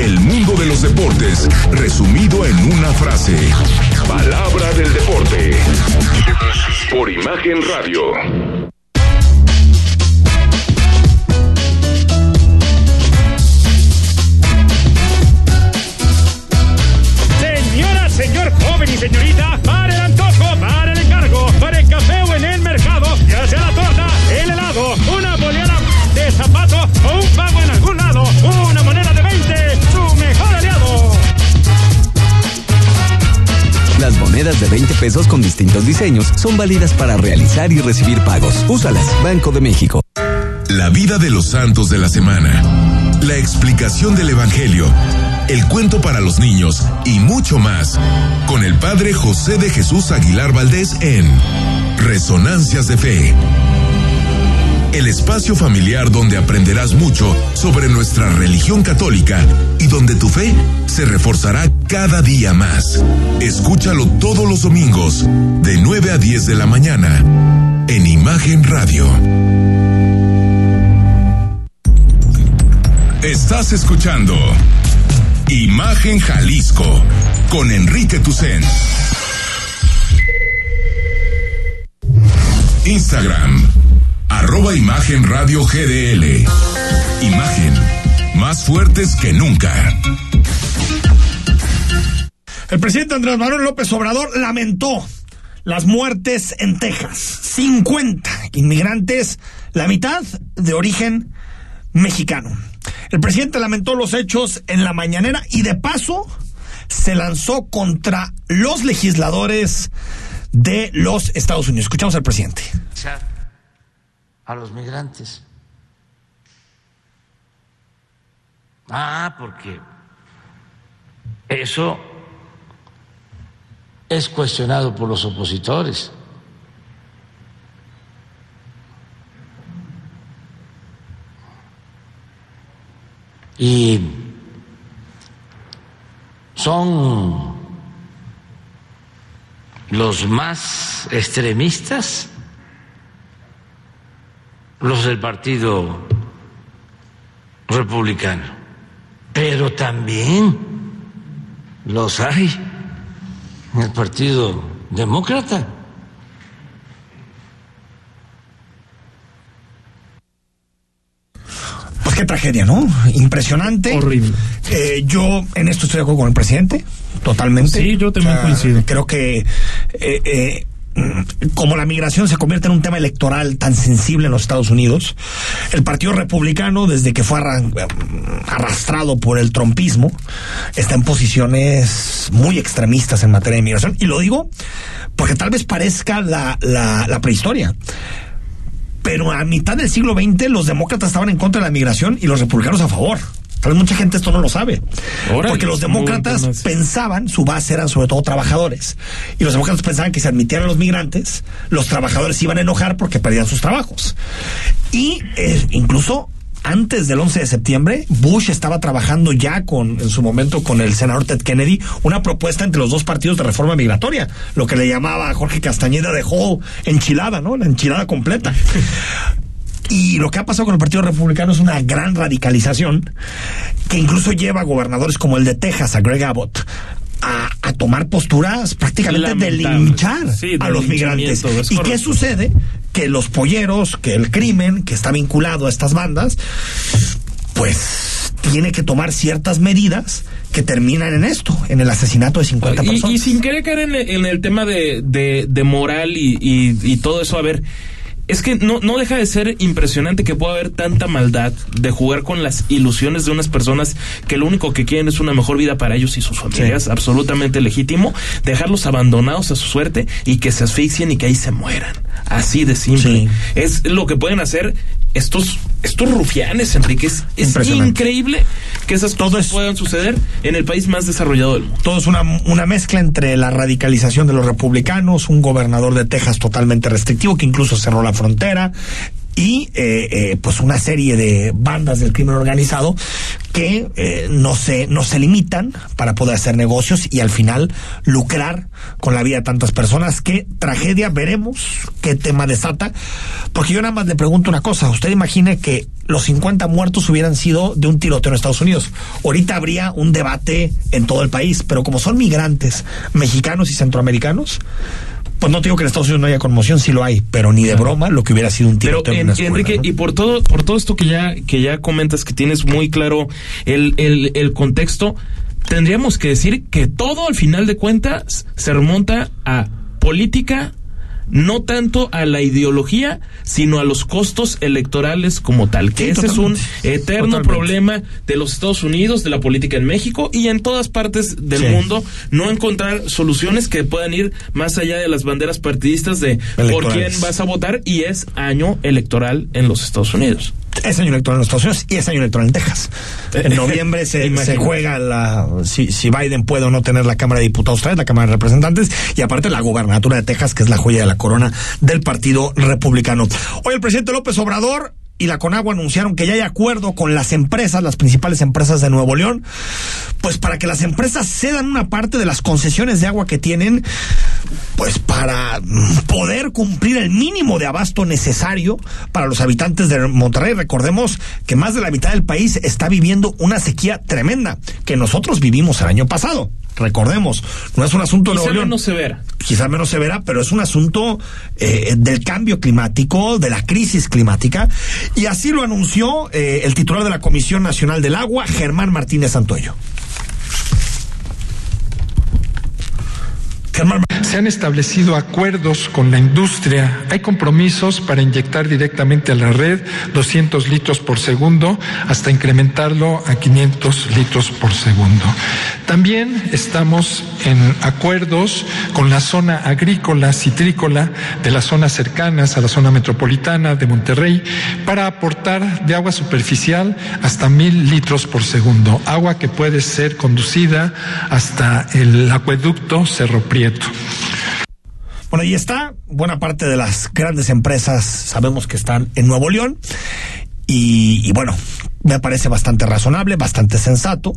El mundo de los deportes resumido en una frase. Palabra del deporte. Por Imagen Radio. Monedas de 20 pesos con distintos diseños son válidas para realizar y recibir pagos. Úsalas, Banco de México. La vida de los santos de la semana. La explicación del Evangelio. El cuento para los niños y mucho más. Con el Padre José de Jesús Aguilar Valdés en Resonancias de Fe. El espacio familiar donde aprenderás mucho sobre nuestra religión católica y donde tu fe se reforzará cada día más. Escúchalo todos los domingos, de 9 a 10 de la mañana, en Imagen Radio. Estás escuchando Imagen Jalisco con Enrique Tucen. Instagram, arroba Imagen Radio GDL. Imagen, más fuertes que nunca. El presidente Andrés Manuel López Obrador lamentó las muertes en Texas. 50 inmigrantes, la mitad de origen mexicano. El presidente lamentó los hechos en la mañanera y de paso se lanzó contra los legisladores de los Estados Unidos. Escuchamos al presidente. A los migrantes. Ah, porque eso es cuestionado por los opositores. Y son los más extremistas, los del Partido Republicano, pero también los hay en el Partido Demócrata. Pues qué tragedia, ¿no? Impresionante. Horrible. Eh, yo en esto estoy de acuerdo con el presidente, totalmente. Sí, yo también coincido. Creo que eh, eh, como la migración se convierte en un tema electoral tan sensible en los Estados Unidos, el Partido Republicano, desde que fue arran- arrastrado por el trompismo, está en posiciones muy extremistas en materia de migración. Y lo digo porque tal vez parezca la, la, la prehistoria. Pero a mitad del siglo XX los demócratas estaban en contra de la migración y los republicanos a favor. Tal vez mucha gente esto no lo sabe. Órale, porque los demócratas pensaban, su base eran sobre todo trabajadores. Y los demócratas pensaban que si admitieran a los migrantes, los trabajadores se iban a enojar porque perdían sus trabajos. Y eh, incluso antes del 11 de septiembre, Bush estaba trabajando ya con, en su momento, con el senador Ted Kennedy, una propuesta entre los dos partidos de reforma migratoria, lo que le llamaba Jorge Castañeda dejó enchilada, ¿no? La enchilada completa. Y lo que ha pasado con el Partido Republicano es una gran radicalización que incluso lleva a gobernadores como el de Texas, a Greg Abbott, a, a tomar posturas prácticamente de linchar Sí, de a los migrantes. ¿Y qué sucede? Que los polleros, que el crimen que está vinculado a estas bandas, pues tiene que tomar ciertas medidas que terminan en esto, en el asesinato de 50 Y, personas. y sin querer caer en, el- en el tema de, de- de moral y, y- y todo eso, a ver, es que no, no deja de ser impresionante que pueda haber tanta maldad de jugar con las ilusiones de unas personas que lo único que quieren es una mejor vida para ellos y sus familias, absolutamente legítimo, dejarlos abandonados a su suerte y que se asfixien y que ahí se mueran. Así de simple. Es lo que pueden hacer estos, estos rufianes, Enrique. Es, es increíble que esas cosas puedan suceder en el país más desarrollado del mundo. Todo es una, una mezcla entre la radicalización de los republicanos, un gobernador de Texas totalmente restrictivo que incluso cerró la frontera y eh, eh, pues una serie de bandas del crimen organizado que eh, no se no se limitan para poder hacer negocios y al final lucrar con la vida de tantas personas. Qué tragedia, veremos qué tema desata. Porque yo nada más le pregunto una cosa, usted imagine que los 50 muertos hubieran sido de un tiroteo en Estados Unidos. Ahorita habría un debate en todo el país, pero como son migrantes mexicanos y centroamericanos, pues no te digo que en Estados Unidos no haya conmoción, sí lo hay, pero ni de broma lo que hubiera sido un Pero tiroteo en en- una escuela, Enrique, ¿no? y por todo, por todo esto que ya, que ya comentas, que tienes muy claro el, el, el contexto, tendríamos que decir que todo al final de cuentas se remonta a política, no tanto a la ideología, sino a los costos electorales como tal, que ese es un eterno Totalmente. problema de los Estados Unidos, de la política en México y en todas partes del Sí. mundo, no encontrar soluciones que puedan ir más allá de las banderas partidistas de por quién vas a votar y es año electoral en los Estados Unidos. Es año electoral en los Estados Unidos y es año electoral en Texas. En noviembre se, juega la si, si Biden puede o no tener la Cámara de Diputados otra vez, la Cámara de Representantes, y aparte la gobernatura de Texas, que es la joya de la corona del Partido Republicano. Hoy el presidente López Obrador y la Conagua anunciaron que ya hay acuerdo con las empresas, las principales empresas de Nuevo León, pues para que las empresas cedan una parte de las concesiones de agua que tienen, pues para poder cumplir el mínimo de abasto necesario para los habitantes de Monterrey. Recordemos que más de la mitad del país está viviendo una sequía tremenda que nosotros vivimos el año pasado. Recordemos, no es un asunto de Quizá Nuevo León menos severa. quizás menos severa, pero es un asunto eh, del cambio climático, de la crisis climática, y así lo anunció eh, el titular de la Comisión Nacional del Agua, Germán Martínez Santoyo. Se han establecido acuerdos con la industria. Hay compromisos para inyectar directamente a la red 200 litros por segundo hasta incrementarlo a 500 litros por segundo. También estamos en acuerdos con la zona agrícola, citrícola de las zonas cercanas a la zona metropolitana de Monterrey para aportar de agua superficial hasta mil litros por segundo. Agua que puede ser conducida hasta el acueducto Cerro Prieto. Bueno, ahí está. Buena parte de las grandes empresas sabemos que están en Nuevo León. Y, bueno, me parece bastante razonable, bastante sensato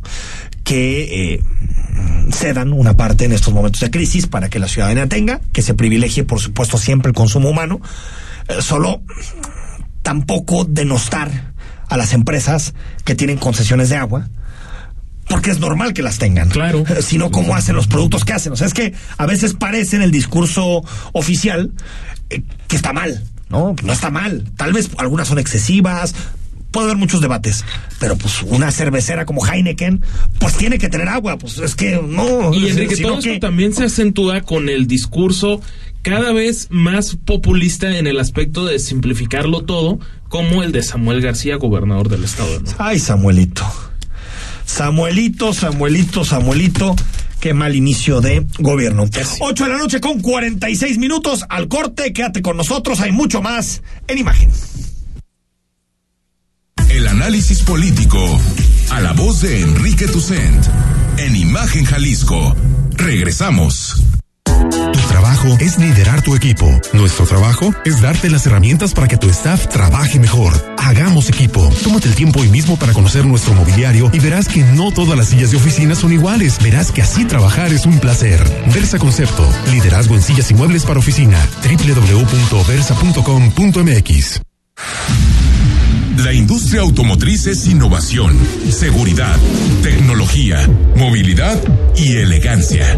que eh, cedan una parte en estos momentos de crisis para que la ciudadanía tenga, que se privilegie, por supuesto, siempre el consumo humano. Eh, solo tampoco denostar a las empresas que tienen concesiones de agua porque es normal que las tengan. Claro. Sino cómo hacen los productos que hacen. O sea, es que a veces parece en el discurso oficial eh, que está mal. No, no está mal. Tal vez algunas son excesivas. Puede haber muchos debates, pero pues una cervecera como Heineken, pues tiene que tener agua, pues es que no. Y Enrique, todo que- esto también se acentúa con el discurso cada vez más populista en el aspecto de simplificarlo todo, como el de Samuel García, gobernador del estado. ¿no? Ay, Samuelito. Samuelito, Samuelito, Samuelito. Qué mal inicio de gobierno. 8 de la noche con 46 minutos al corte. Quédate con nosotros. Hay mucho más en imagen. El análisis político a la voz de Enrique Tucent en Imagen Jalisco. Regresamos. Es liderar tu equipo. Nuestro trabajo es darte las herramientas para que tu staff trabaje mejor. Hagamos equipo. Tómate el tiempo hoy mismo para conocer nuestro mobiliario y verás que no todas las sillas de oficina son iguales. Verás que así trabajar es un placer. Versa Concepto. Liderazgo en sillas y muebles para oficina. www.versa.com.mx. La industria automotriz es innovación, seguridad, tecnología, movilidad y elegancia.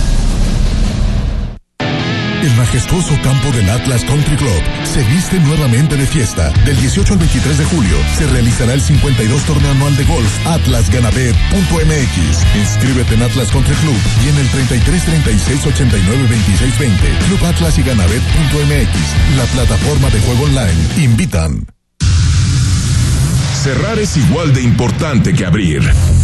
El majestuoso campo del Atlas Country Club se viste nuevamente de fiesta. Del 18 al 23 de julio se realizará el 52 torneo anual de golf atlasganabet.mx. Inscríbete en Atlas Country Club y en el 33 36 89 26 20. Club Atlas y la plataforma de juego online. Invitan. Cerrar es igual de importante que abrir.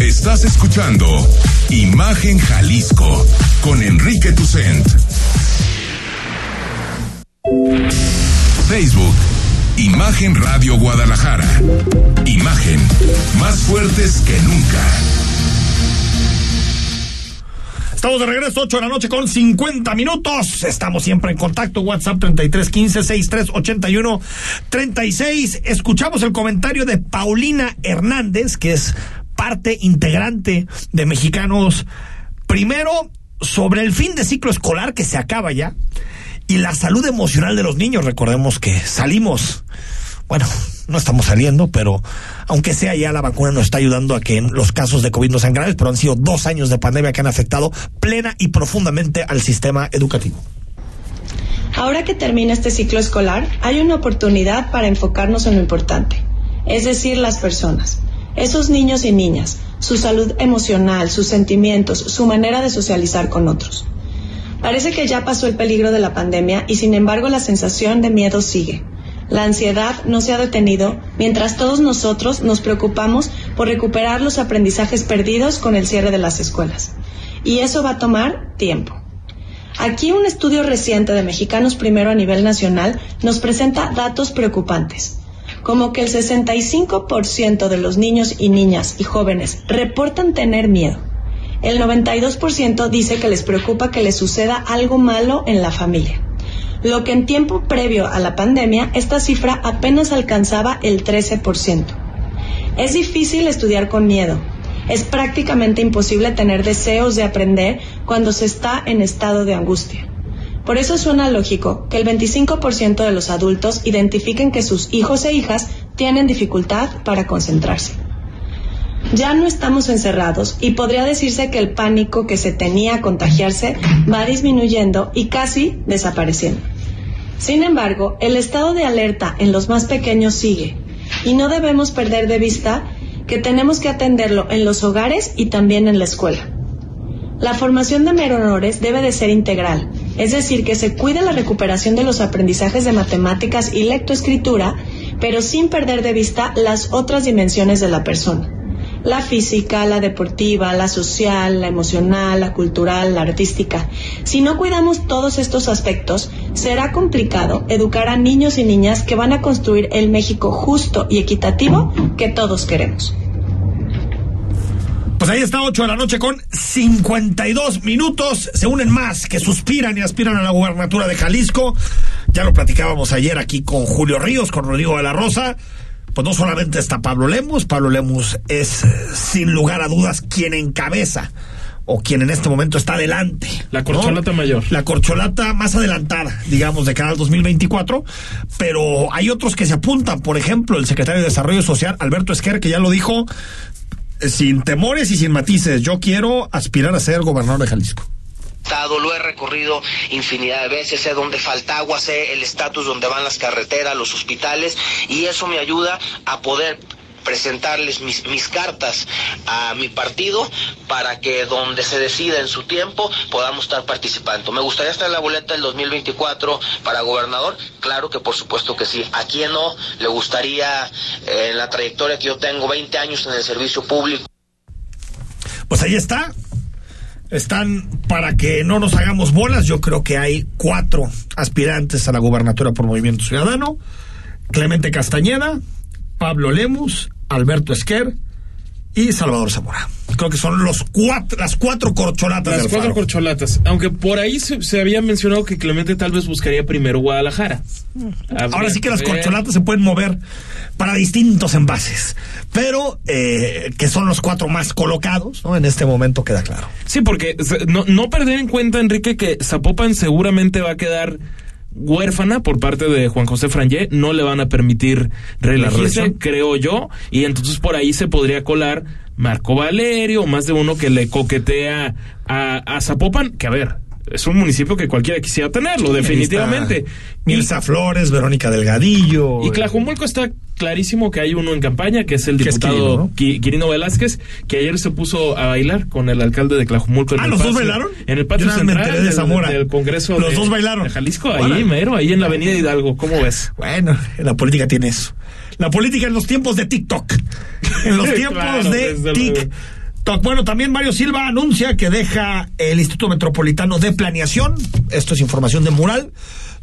Estás escuchando Imagen Jalisco con Enrique Tucent. Facebook, Imagen Radio Guadalajara. Imagen, más fuertes que nunca. Estamos de regreso, 8 de la noche con 50 minutos. Estamos siempre en contacto. WhatsApp 3315-6381-36. Escuchamos el comentario de Paulina Hernández, que es parte integrante de Mexicanos. Primero, sobre el fin de ciclo escolar que se acaba ya y la salud emocional de los niños. Recordemos que salimos, bueno, no estamos saliendo, pero aunque sea ya la vacuna nos está ayudando a que los casos de COVID no sean graves, pero han sido dos años de pandemia que han afectado plena y profundamente al sistema educativo. Ahora que termina este ciclo escolar, hay una oportunidad para enfocarnos en lo importante, es decir, las personas. Esos niños y niñas, su salud emocional, sus sentimientos, su manera de socializar con otros. Parece que ya pasó el peligro de la pandemia y sin embargo la sensación de miedo sigue. La ansiedad no se ha detenido mientras todos nosotros nos preocupamos por recuperar los aprendizajes perdidos con el cierre de las escuelas. Y eso va a tomar tiempo. Aquí un estudio reciente de Mexicanos Primero a nivel nacional nos presenta datos preocupantes como que el 65% de los niños y niñas y jóvenes reportan tener miedo. El 92% dice que les preocupa que les suceda algo malo en la familia. Lo que en tiempo previo a la pandemia, esta cifra apenas alcanzaba el 13%. Es difícil estudiar con miedo. Es prácticamente imposible tener deseos de aprender cuando se está en estado de angustia. Por eso suena lógico que el 25% de los adultos identifiquen que sus hijos e hijas tienen dificultad para concentrarse. Ya no estamos encerrados y podría decirse que el pánico que se tenía a contagiarse va disminuyendo y casi desapareciendo. Sin embargo, el estado de alerta en los más pequeños sigue y no debemos perder de vista que tenemos que atenderlo en los hogares y también en la escuela. La formación de menores debe de ser integral, es decir, que se cuide la recuperación de los aprendizajes de matemáticas y lectoescritura, pero sin perder de vista las otras dimensiones de la persona. La física, la deportiva, la social, la emocional, la cultural, la artística. Si no cuidamos todos estos aspectos, será complicado educar a niños y niñas que van a construir el México justo y equitativo que todos queremos. Pues ahí está, 8 de la noche con 52 minutos. Se unen más que suspiran y aspiran a la gubernatura de Jalisco. Ya lo platicábamos ayer aquí con Julio Ríos, con Rodrigo de la Rosa. Pues no solamente está Pablo Lemus, Pablo Lemus es sin lugar a dudas quien encabeza o quien en este momento está adelante. La corcholata mayor. La corcholata más adelantada, digamos, de cara al 2024. Pero hay otros que se apuntan. Por ejemplo, el secretario de Desarrollo Social, Alberto Esquer, que ya lo dijo, sin temores y sin matices, yo quiero aspirar a ser gobernador de Jalisco. Lo he recorrido infinidad de veces, sé dónde falta agua, sé el estatus donde van las carreteras, los hospitales, y eso me ayuda a poder presentarles mis, mis cartas a mi partido para que donde se decida en su tiempo podamos estar participando. ¿Me gustaría estar en la boleta del 2024 para gobernador? Claro que por supuesto que sí. ¿A quién no le gustaría eh, en la trayectoria que yo tengo 20 años en el servicio público? Pues ahí está. Están para que no nos hagamos bolas. Yo creo que hay cuatro aspirantes a la gubernatura por Movimiento Ciudadano. Clemente Castañeda, Pablo Lemus, Alberto Esquer y Salvador Zamora. Creo que son los cuatro, las cuatro corcholatas Las del cuatro Faro. corcholatas. Aunque por ahí se, se había mencionado que Clemente tal vez buscaría primero Guadalajara. Habría Ahora sí que las corcholatas se pueden mover para distintos envases, pero eh, que son los cuatro más colocados, ¿no? En este momento queda claro. Sí, porque no perder en cuenta, Enrique, que Zapopan seguramente va a quedar huérfana por parte de Juan José Frangé, no le van a permitir reelegirse, creo yo, y entonces por ahí se podría colar Marco Valerio, más de uno que le coquetea a, a Zapopan, que a ver, es un municipio que cualquiera quisiera tenerlo, definitivamente. Mirza Flores, Verónica Delgadillo. Y Tlajumulco está clarísimo que hay uno en campaña, que es el diputado Quirino, ¿no? Qui- Quirino Velázquez, que ayer se puso a bailar con el alcalde de Tlajumulco. en Ah, el ¿los dos bailaron? En el patio Yo central de Zamora. del Congreso Los de- dos bailaron. de Jalisco, ahí mero, ahí en la avenida Hidalgo. ¿Cómo ves? Bueno, la política tiene eso. La política en los tiempos de TikTok. En los tiempos Claro, de. TikTok. Bueno, también Mario Silva anuncia que deja el Instituto Metropolitano de Planeación. Esto es información de Mural.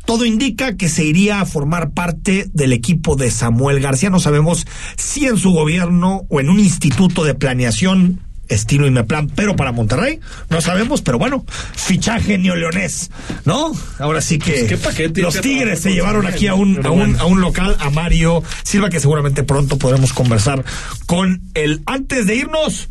Todo indica que se iría a formar parte del equipo de Samuel García. No sabemos si en su gobierno o en un instituto de planeación estilo Inmeplan, pero para Monterrey, no sabemos, pero bueno, fichaje neoleonés, ¿no? Ahora sí que Pues, ¿qué paquete los Tigres se llevaron aquí a un, pero a un, bueno. a un local, a Mario Silva, que seguramente pronto podremos conversar con él. Antes de irnos,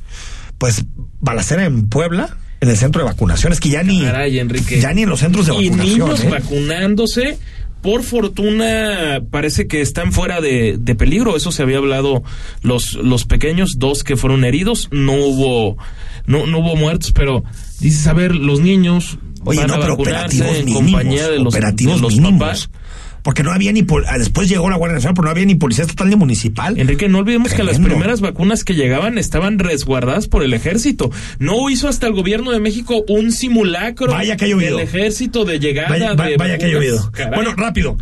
pues, balacera en Puebla, en el centro de vacunación. Es que ya ni, Caray, Enrique. ya ni en los centros de y vacunación. niños ¿eh? vacunándose. Por fortuna, parece que están fuera de, de peligro. Eso se había hablado los, los pequeños, dos que fueron heridos. No hubo, no, no hubo muertos, pero dices, a ver, los niños Oye, van no, a pero vacunarse operativos en mínimos. compañía de los, operativos de los mínimos. papás. Porque no había ni. ah, Después llegó la Guardia Nacional, pero no había ni policía estatal ni municipal. Enrique, no olvidemos que las primeras vacunas que llegaban estaban resguardadas por el ejército. No hizo hasta el gobierno de México un simulacro Vaya que ha llovido. ejército de llegada Vaya, va- de vaya que ha llovido. Caray. Bueno, rápido.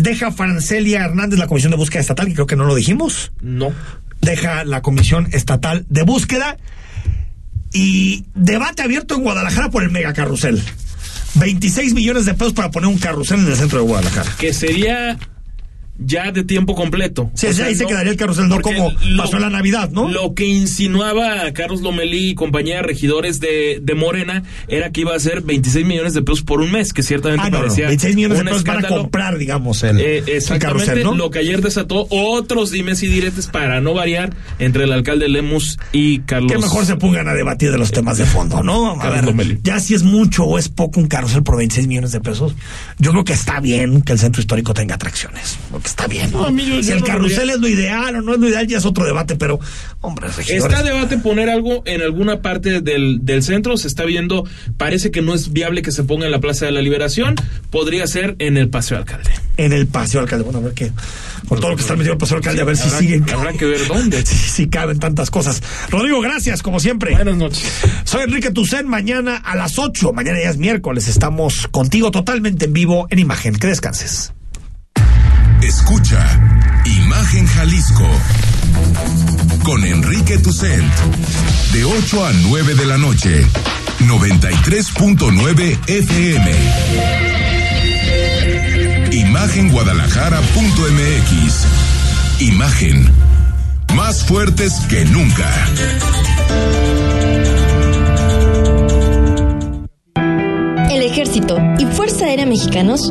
Deja Francelia Hernández la Comisión de Búsqueda Estatal, que creo que no lo dijimos. No. Deja la Comisión Estatal de Búsqueda. Y debate abierto en Guadalajara por el megacarrusel. 26 millones de pesos para poner un carrusel en el centro de Guadalajara. que sería ya de tiempo completo. Sí, O sí, sea, ahí se quedaría el carrusel, no como lo- pasó la Navidad, ¿no? Lo que insinuaba Carlos Lomelí y compañía de regidores de, de Morena era que iba a ser 26 millones de pesos por un mes, que ciertamente Ah, no, no, parecía 26 millones de pesos van a escándalo. comprar, digamos, el, Eh, el exactamente, carrusel, ¿no? lo que ayer desató otros dimes y diretes para no variar entre el alcalde Lemus y Carlos. Que mejor se pongan a debatir de los temas de fondo, ¿no? A Carlos ver, ya si es mucho o es poco un carrusel por 26 millones de pesos, yo creo que está bien que el centro histórico tenga atracciones, está bien. ¿no? Yo- si yo el no carrusel es lo ideal o no es lo ideal, ya es otro debate, pero, hombre, regidores. Está debate poner algo en alguna parte del, del centro, se está viendo, parece que no es viable que se ponga en la Plaza de la Liberación, podría ser en el Paseo Alcalde. En el paseo alcalde, bueno, a ver qué, con todo lo que está metido el paseo alcalde, a ver si siguen. Habrá que ver dónde. Si, si caben tantas cosas. Rodrigo, gracias, como siempre. Buenas noches. Soy Enrique Tucen, mañana a las 8, mañana ya es miércoles, estamos contigo totalmente en vivo en imagen. Que descanses. Escucha Imagen Jalisco con Enrique Tucent de 8 a 9 de la noche 93.9 FM Imagenguadalajara.mx Imagen más fuertes que nunca. El Ejército y Fuerza Aérea Mexicanos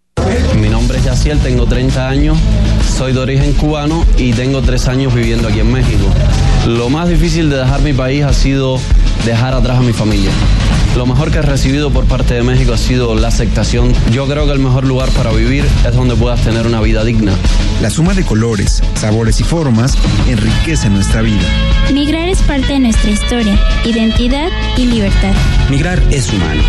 Mi nombre es Yaciel, tengo 30 años, soy de origen cubano y tengo tres años viviendo aquí en México. Lo más difícil de dejar mi país ha sido dejar atrás a mi familia. Lo mejor que he recibido por parte de México ha sido la aceptación. Yo creo que el mejor lugar para vivir es donde puedas tener una vida digna. La suma de colores, sabores y formas enriquece nuestra vida. Migrar es parte de nuestra historia, identidad y libertad. Migrar es humano.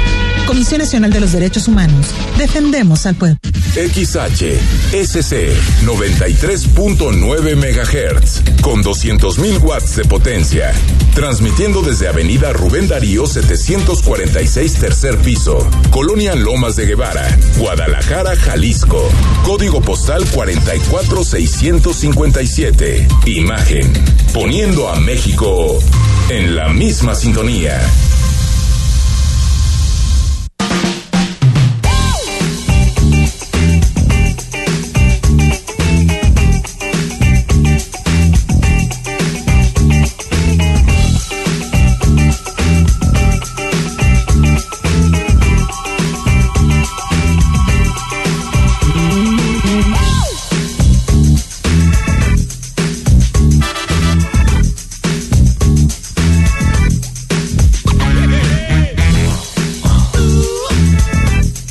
Comisión Nacional de los Derechos Humanos. Defendemos al pueblo. XH SC 93.9 MHz con 200.000 watts de potencia. Transmitiendo desde Avenida Rubén Darío 746 tercer piso, Colonia Lomas de Guevara, Guadalajara, Jalisco. Código postal 44657. Imagen. Poniendo a México en la misma sintonía.